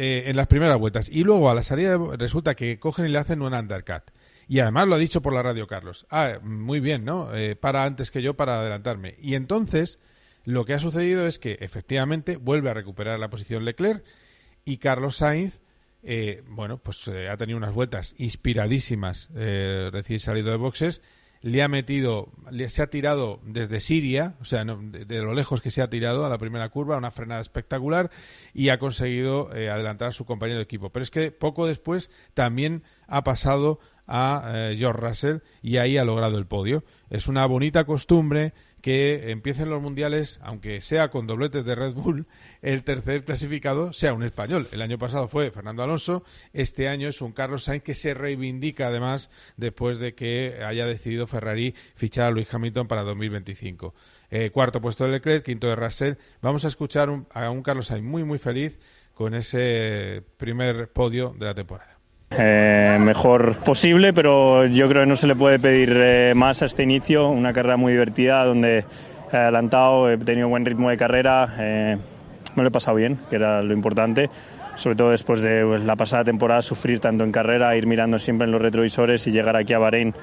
eh, en las primeras vueltas y luego a la salida resulta que cogen y le hacen un undercut. Y además lo ha dicho por la radio Carlos. Ah, muy bien, ¿no? Eh, para antes que yo para adelantarme. Y entonces lo que ha sucedido es que efectivamente vuelve a recuperar la posición Leclerc y Carlos Sainz, eh, bueno, pues eh, ha tenido unas vueltas inspiradísimas eh, recién salido de boxes. Le ha metido, le, se ha tirado desde Siria, o sea, de, lo lejos que se ha tirado a la primera curva, una frenada espectacular y ha conseguido adelantar a su compañero de equipo. Pero es que poco después también ha pasado a George Russell y ahí ha logrado el podio. Es una bonita costumbre que empiecen los mundiales, aunque sea con dobletes de Red Bull, el tercer clasificado sea un español. El año pasado fue Fernando Alonso, este año es un Carlos Sainz que se reivindica además después de que haya decidido Ferrari fichar a Luis Hamilton para 2025. Eh, cuarto puesto de Leclerc, quinto de Russell. Vamos a escuchar a un Carlos Sainz muy muy feliz con ese primer podio de la temporada. Eh, mejor posible, pero yo creo que no se le puede pedir eh, más a este inicio. Una carrera muy divertida donde he adelantado, he tenido buen ritmo de carrera, eh, me lo he pasado bien, que era lo importante. Sobre todo después de pues, la pasada temporada, sufrir tanto en carrera, ir mirando siempre en los retrovisores y llegar aquí a Bahrein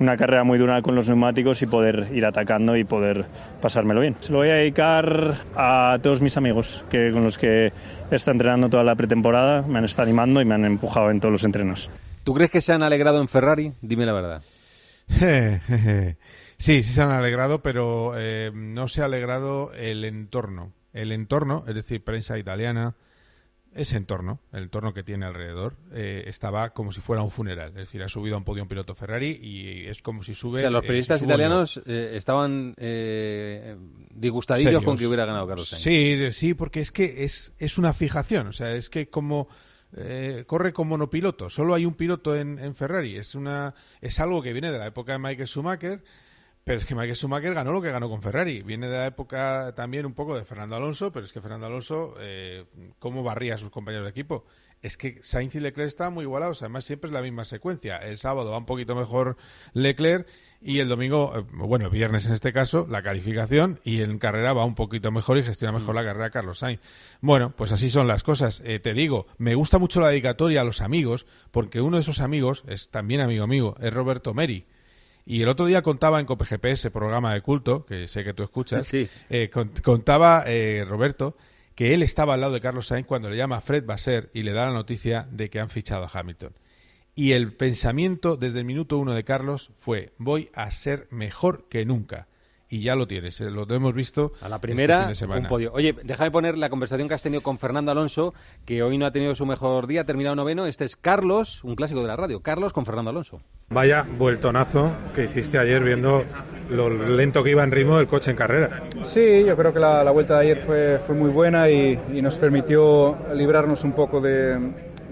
una carrera muy dura con los neumáticos y poder ir atacando y poder pasármelo bien. Se lo voy a dedicar a todos mis amigos que con los que estado entrenando toda la pretemporada, me han estado animando y me han empujado en todos los entrenos. ¿Tú crees que se han alegrado en Ferrari? Dime la verdad. [LAUGHS] sí, sí se han alegrado, pero eh, no se ha alegrado el entorno. El entorno, es decir, prensa italiana, ese entorno, el entorno que tiene alrededor, eh, estaba como si fuera un funeral. Es decir, ha subido a un podio un piloto Ferrari y es como si sube. O sea, los eh, periodistas italianos eh, estaban eh, disgustadillos con que hubiera ganado Carlos Sainz. Sí, sí, porque es que es, es una fijación. O sea, es que como. corre como monopiloto, solo hay un piloto en, en Ferrari. Es, una, es algo que viene de la época de Michael Schumacher pero es que Michael Schumacher ganó lo que ganó con Ferrari. Viene de la época también un poco de Fernando Alonso, pero es que Fernando Alonso, eh, ¿cómo barría a sus compañeros de equipo? Es que Sainz y Leclerc están muy igualados. Además, siempre es la misma secuencia. El sábado va un poquito mejor Leclerc y el domingo, eh, bueno, viernes en este caso, la calificación y en carrera va un poquito mejor y gestiona mejor la carrera Carlos Sainz. Bueno, pues así son las cosas. Eh, te digo, me gusta mucho la dedicatoria a los amigos, porque uno de esos amigos es también amigo mío, es Roberto Meri y el otro día contaba en COPGP, ese programa de culto, que sé que tú escuchas, eh, contaba eh, Roberto que él estaba al lado de Carlos Sainz cuando le llama a Fred Basser y le da la noticia de que han fichado a Hamilton. Y el pensamiento desde el minuto uno de Carlos fue, voy a ser mejor que nunca y ya lo tienes, eh, lo hemos visto a la este primera un podio. Oye, déjame poner la conversación que has tenido con Fernando Alonso, que hoy no ha tenido su mejor día, ha terminado noveno. Este es Carlos, un clásico de la radio. Carlos con Fernando Alonso. Vaya vueltonazo que hiciste ayer viendo lo lento que iba en ritmo el coche en carrera. Sí, yo creo que la, vuelta de ayer fue, fue muy buena y nos permitió librarnos un poco de,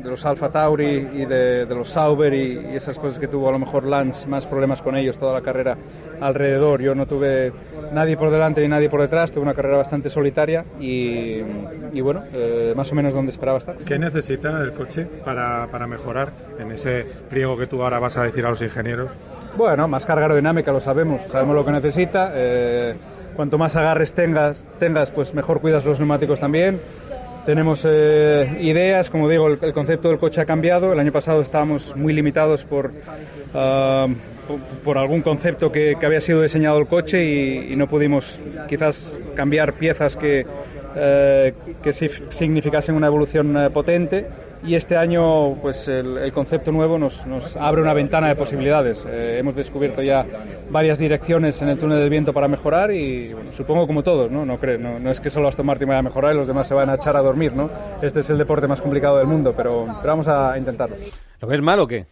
de los Alfa Tauri y de, los Sauber y, esas cosas que tuvo a lo mejor Lance, más problemas con ellos toda la carrera alrededor. Yo no tuve nadie por delante ni nadie por detrás, tuve una carrera bastante solitaria y, bueno, eh, más o menos donde esperaba estar. ¿Qué necesita el coche para, para mejorar en ese pliego que tú ahora vas a decir a los ingenieros? Bueno, más carga aerodinámica, lo sabemos, sabemos lo que necesita. Eh, cuanto más agarres tengas, tengas, pues mejor cuidas los neumáticos también tenemos eh, ideas, como digo, el, concepto del coche ha cambiado. El año pasado estábamos muy limitados por, ah, por, algún concepto que, había sido diseñado el coche y, no pudimos quizás cambiar piezas que, eh, que significasen una evolución eh, potente y este año pues el, concepto nuevo nos, abre una ventana de posibilidades. Eh, hemos descubierto ya varias direcciones en el túnel del viento para mejorar y supongo como todos, ¿no? No, creo, no, es que solo Aston Martin vaya a mejorar y los demás se van a echar a dormir, ¿no? Este es el deporte más complicado del mundo, pero, pero vamos a intentarlo. ¿Lo ves mal o qué?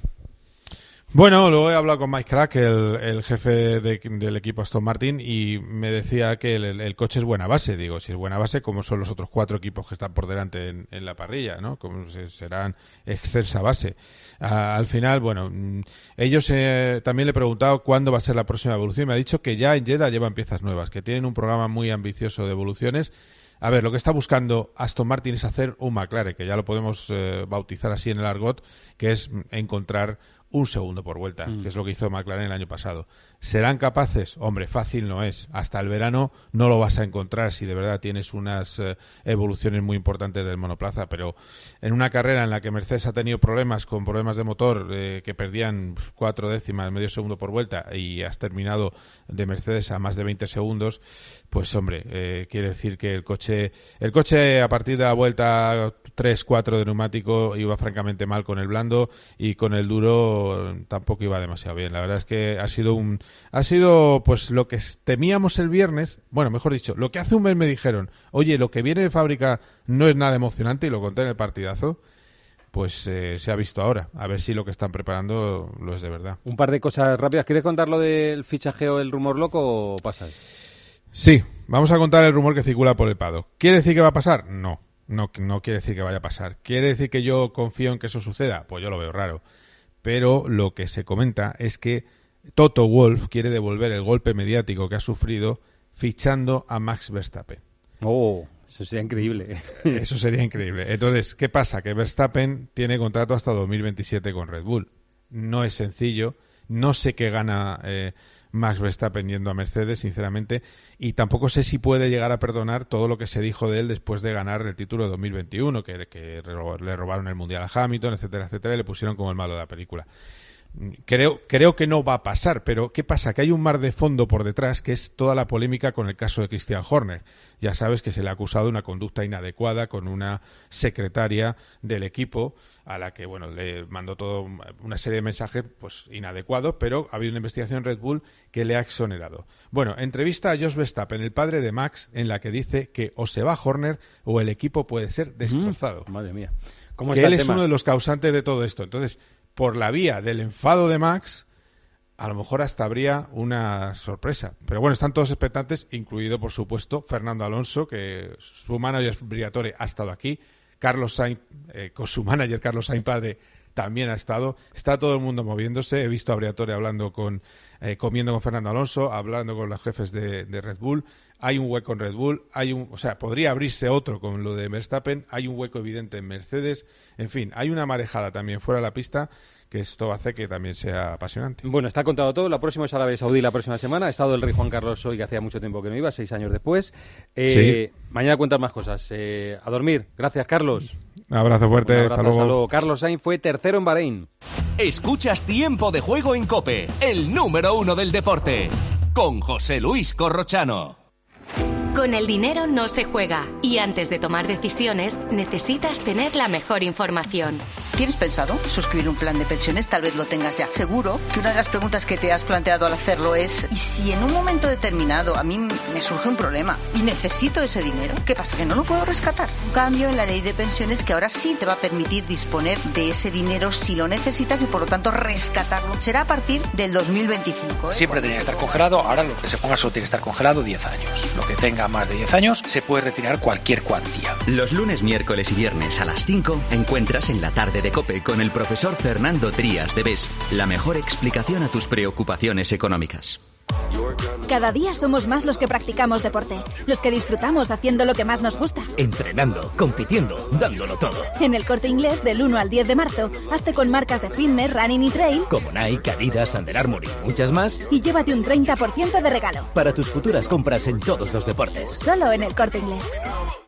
Bueno, luego he hablado con Mike Crack, el, jefe del equipo Aston Martin, y me decía que el, coche es buena base. Digo, si es buena base, como son los otros cuatro equipos que están por delante en, la parrilla, ¿no? Como serán excelsa base. al final, bueno, mm, ellos eh, también le he preguntado cuándo va a ser la próxima evolución me ha dicho que ya en Jeddah llevan piezas nuevas, que tienen un programa muy ambicioso de evoluciones. A ver, lo que está buscando Aston Martin es hacer un McLaren, que ya lo podemos eh, bautizar así en el argot, que es encontrar un segundo por vuelta, mm. que es lo que hizo McLaren el año pasado. ¿Serán capaces? Hombre, fácil no es. Hasta el verano no lo vas a encontrar si de verdad tienes unas eh, evoluciones muy importantes del monoplaza, pero en una carrera en la que Mercedes ha tenido problemas con problemas de motor eh, que perdían cuatro décimas, medio segundo por vuelta y has terminado de Mercedes a más de 20 segundos, pues hombre, eh, quiere decir que el coche, el coche a partir de la vuelta 3-4 de neumático iba francamente mal con el blando y con el duro tampoco iba demasiado bien. La verdad es que ha sido un ha sido pues lo que temíamos el viernes, bueno, mejor dicho, lo que hace un mes me dijeron, oye, lo que viene de fábrica no es nada emocionante y lo conté en el partidazo, pues eh, se ha visto ahora. A ver si lo que están preparando lo es de verdad. Un par de cosas rápidas. ¿Quieres contar lo del fichaje o el rumor loco o pasa? Sí, vamos a contar el rumor que circula por el Pado. ¿Quiere decir que va a pasar? No, no, no quiere decir que vaya a pasar. ¿Quiere decir que yo confío en que eso suceda? Pues yo lo veo raro. Pero lo que se comenta es que Toto Wolf quiere devolver el golpe mediático que ha sufrido fichando a Max Verstappen. Oh, eso sería increíble. [LAUGHS] Eso sería increíble. Entonces, ¿qué pasa? Que Verstappen tiene contrato hasta 2027 con Red Bull. No es sencillo. No sé qué gana eh, Max Verstappen yendo a Mercedes, sinceramente. Y tampoco sé si puede llegar a perdonar todo lo que se dijo de él después de ganar el título de 2021, que, que le robaron el Mundial a Hamilton, etcétera, etcétera, y le pusieron como el malo de la película. Creo, creo que no va a pasar, pero ¿qué pasa? Que hay un mar de fondo por detrás, que es toda la polémica con el caso de Christian Horner. Ya sabes que se le ha acusado de una conducta inadecuada con una secretaria del equipo a la que, bueno, le mandó toda una serie de mensajes pues inadecuados, pero ha habido una investigación en Red Bull que le ha exonerado. Bueno, entrevista a Jos Verstappen, el padre de Max, en la que dice que o se va Horner o el equipo puede ser destrozado. madre mía. ¿Cómo que él es uno de los causantes de todo esto. Entonces, por la vía del enfado de Max, a lo mejor hasta habría una sorpresa. Pero bueno, están todos expectantes, incluido, por supuesto, Fernando Alonso, que su manager Briatore ha estado aquí. Carlos Sainz, eh, con su manager Carlos Sainz padre, también ha estado. Está todo el mundo moviéndose. He visto a Briatore hablando con, eh, comiendo con Fernando Alonso, hablando con los jefes de, de, Red Bull. Hay un hueco en Red Bull, hay un, o sea, podría abrirse otro con lo de Verstappen. Hay un hueco evidente en Mercedes. En fin, hay una marejada también fuera de la pista que esto hace que también sea apasionante. Bueno, está contado todo. La próxima es Arabia Saudí la próxima semana. Ha estado el rey Juan Carlos hoy, que hacía mucho tiempo que no iba, seis años después. Eh, mañana cuentas más cosas. Eh, a dormir. Gracias, Carlos. Un abrazo fuerte. hasta, luego. Carlos Sainz fue tercero en Bahrein. Escuchas Tiempo de Juego en Cope, el número uno del deporte, con José Luis Corrochano. Con el dinero no se juega y antes de tomar decisiones necesitas tener la mejor información. ¿Tienes pensado suscribir un plan de pensiones? Tal vez lo tengas ya. Seguro que una de las preguntas que te has planteado al hacerlo es ¿y si en un momento determinado a mí me surge un problema y necesito ese dinero? ¿Qué pasa? ¿Que no lo puedo rescatar? Un cambio en la ley de pensiones que ahora sí te va a permitir disponer de ese dinero si lo necesitas y por lo tanto rescatarlo. Será a partir del 2025. ¿eh? Siempre tenía que estar congelado, ahora lo que se ponga solo tiene que estar congelado 10 años. Lo que tenga más de 10 años se puede retirar cualquier cuantía. Los lunes, miércoles y viernes a las 5 encuentras en la tarde de COPE con el profesor Fernando Trías de BES la mejor explicación a tus preocupaciones económicas. Cada día somos más los que practicamos deporte, los que disfrutamos haciendo lo que más nos gusta. Entrenando, compitiendo, dándolo todo. En el corte inglés del 1 al 10 de marzo, hazte con marcas de fitness, running y trail. Como Nike, Adidas, Under Armour y muchas más. Y llévate un 30% de regalo. Para tus futuras compras en todos los deportes. Solo en el corte inglés. 30% de regalo. Para tus futuras compras en todos los deportes. Solo en el corte inglés. Para tus futuras compras en todos los deportes. Solo en el corte inglés. Para tus futuras compras en todos los deportes. Solo en el corte inglés. Para tus futuras compras en todos los deportes. Solo en el corte inglés.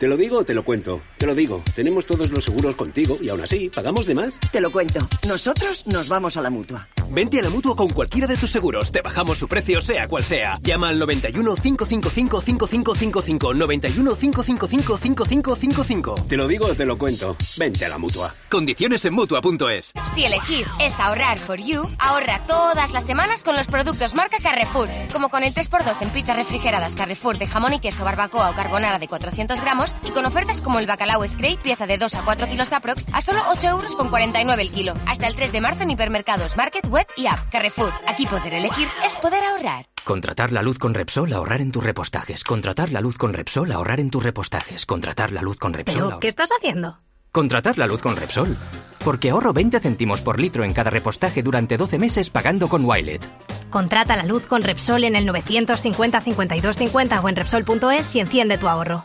¿Te lo digo o te lo cuento? Te lo digo. Tenemos todos los seguros contigo y aún así, ¿pagamos de más? Te lo cuento. Nosotros nos vamos a la mutua. Vente a la mutua con cualquiera de tus seguros. Te bajamos su precio, sea cual sea. Llama al 91 555 5555. 91 555 5555. Te lo digo o te lo cuento. Vente a la mutua. Condiciones en mutua.es. Si elegir es ahorrar for you, ahorra todas las semanas con los productos marca Carrefour. Como con el 3x2 en pizzas refrigeradas Carrefour de jamón y queso, barbacoa o carbonara de 400 gramos y con ofertas como el bacalao Scrape, pieza de 2 a 4 kilos aprox, a solo 8 euros con 49 el kilo. Hasta el 3 de marzo en hipermercados, market, web y app. Carrefour. Aquí poder elegir es poder ahorrar. Contratar la luz con Repsol, ahorrar en tus repostajes. Contratar la luz con Repsol, ahorrar en tus repostajes. Contratar la luz con Repsol. ¿Pero ahor- qué estás haciendo? Contratar la luz con Repsol. Porque ahorro 20 céntimos por litro en cada repostaje durante 12 meses pagando con Wilet. Contrata la luz con Repsol en el 950 52 50 o en Repsol.es y enciende tu ahorro.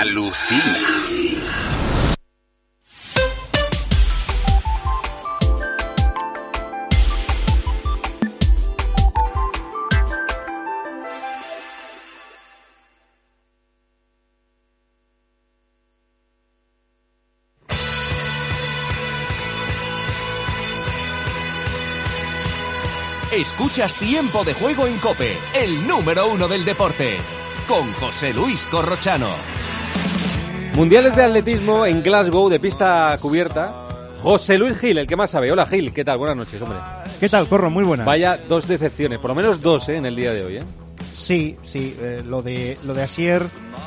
Alucina. Escuchas Tiempo de Juego en Cope, el número uno del deporte, con José Luis Corrochano. Mundiales de atletismo en Glasgow de pista cubierta. José Luis Gil, el que más sabe. Hola Gil, ¿qué tal? Buenas noches, hombre. ¿Qué tal, Corro? Muy buenas. Vaya dos decepciones, por lo menos dos ¿eh? en el día de hoy. ¿eh? Sí, sí, eh, lo de lo de Asier,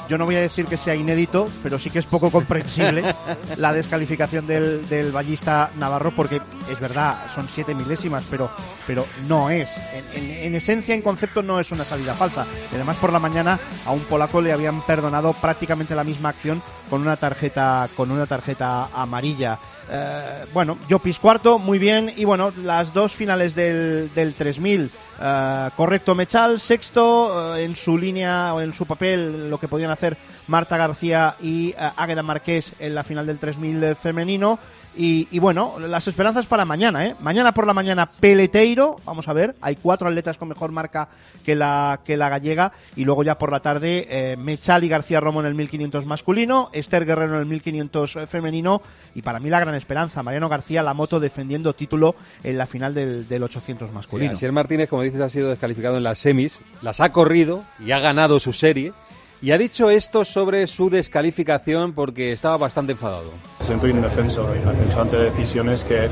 yo no voy a decir que sea inédito, pero sí que es poco comprensible [LAUGHS] la descalificación del, del ballista Navarro, porque es verdad, son siete milésimas, pero, pero no es. En, en- en esencia, en concepto, no es una salida falsa. Y además, por la mañana a un polaco le habían perdonado prácticamente la misma acción con una tarjeta, con una tarjeta amarilla. Eh, bueno, Jopis cuarto, muy bien. Y bueno, las dos finales del, del 3000. eh, correcto Mechal, sexto, eh, en su línea o en su papel lo que podían hacer Marta García y eh, Águeda Marqués en la final del 3000 femenino. Y, y bueno, las esperanzas para mañana, ¿eh? Mañana por la mañana, Peleteiro, vamos a ver, hay cuatro atletas con mejor marca que la, que la gallega. Y luego ya por la tarde, eh, Mechal y García Romo en el 1500 masculino, Esther Guerrero en el 1500 femenino. Y para mí la gran esperanza, Mariano García, la moto defendiendo título en la final del, del 800 masculino. Asier Martínez, como dices, ha sido descalificado en las semis, las ha corrido y ha ganado su serie. Y ha dicho esto sobre su descalificación porque estaba bastante enfadado. Me siento indefenso, indefenso ante decisiones que,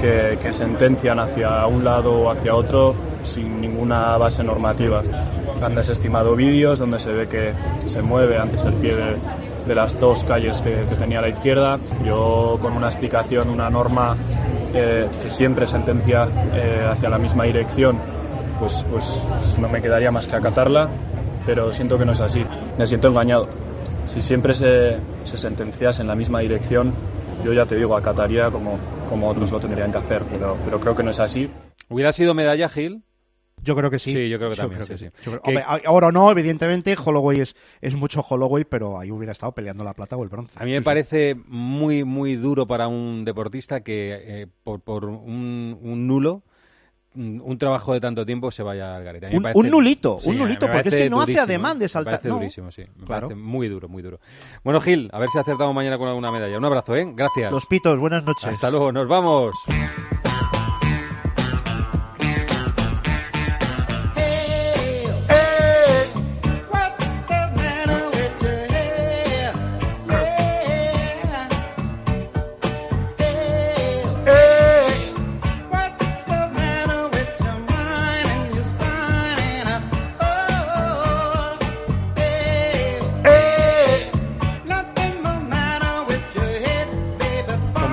que, que sentencian hacia un lado o hacia otro sin ninguna base normativa. Han desestimado vídeos donde se ve que se mueve antes el pie de, de las dos calles que, que tenía a la izquierda. Yo con una explicación, una norma eh, que siempre sentencia eh, hacia la misma dirección, pues, pues no me quedaría más que acatarla, pero siento que no es así. Me siento engañado. Si siempre se, se sentenciase en la misma dirección, yo ya te digo, acataría como, como otros lo tendrían que hacer, pero, pero creo que no es así. ¿Hubiera sido medalla, Gil? Yo creo que sí. Sí, yo creo que Yo también. creo sí, que sí. Yo creo- hombre, a- ahora no, evidentemente, Holloway es, es mucho Holloway, pero ahí hubiera estado peleando la plata o el bronce. A mí me parece muy, muy duro para un deportista que eh, por, por un, un nulo, un trabajo de tanto tiempo se vaya al garete. Me Un- parece- un nulito, Sí, un me nulito, porque es que no hace ademán de me saltar, parece no. durísimo, sí. Me Claro. parece muy duro, muy duro. Bueno, Gil, a ver si acertamos mañana con alguna medalla. Un abrazo, ¿eh? Gracias. Los pitos, buenas noches. Hasta luego, nos vamos.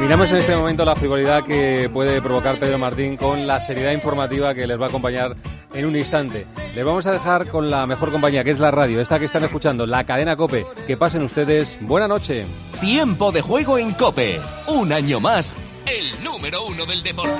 Combinamos en este momento la frivolidad que puede provocar Pedro Martín con la seriedad informativa que les va a acompañar en un instante. Les vamos a dejar con la mejor compañía, que es la radio, esta que están escuchando, la cadena Cope. Que pasen ustedes. Buena noche. Tiempo de juego en Cope. Un año más, el número uno del deporte.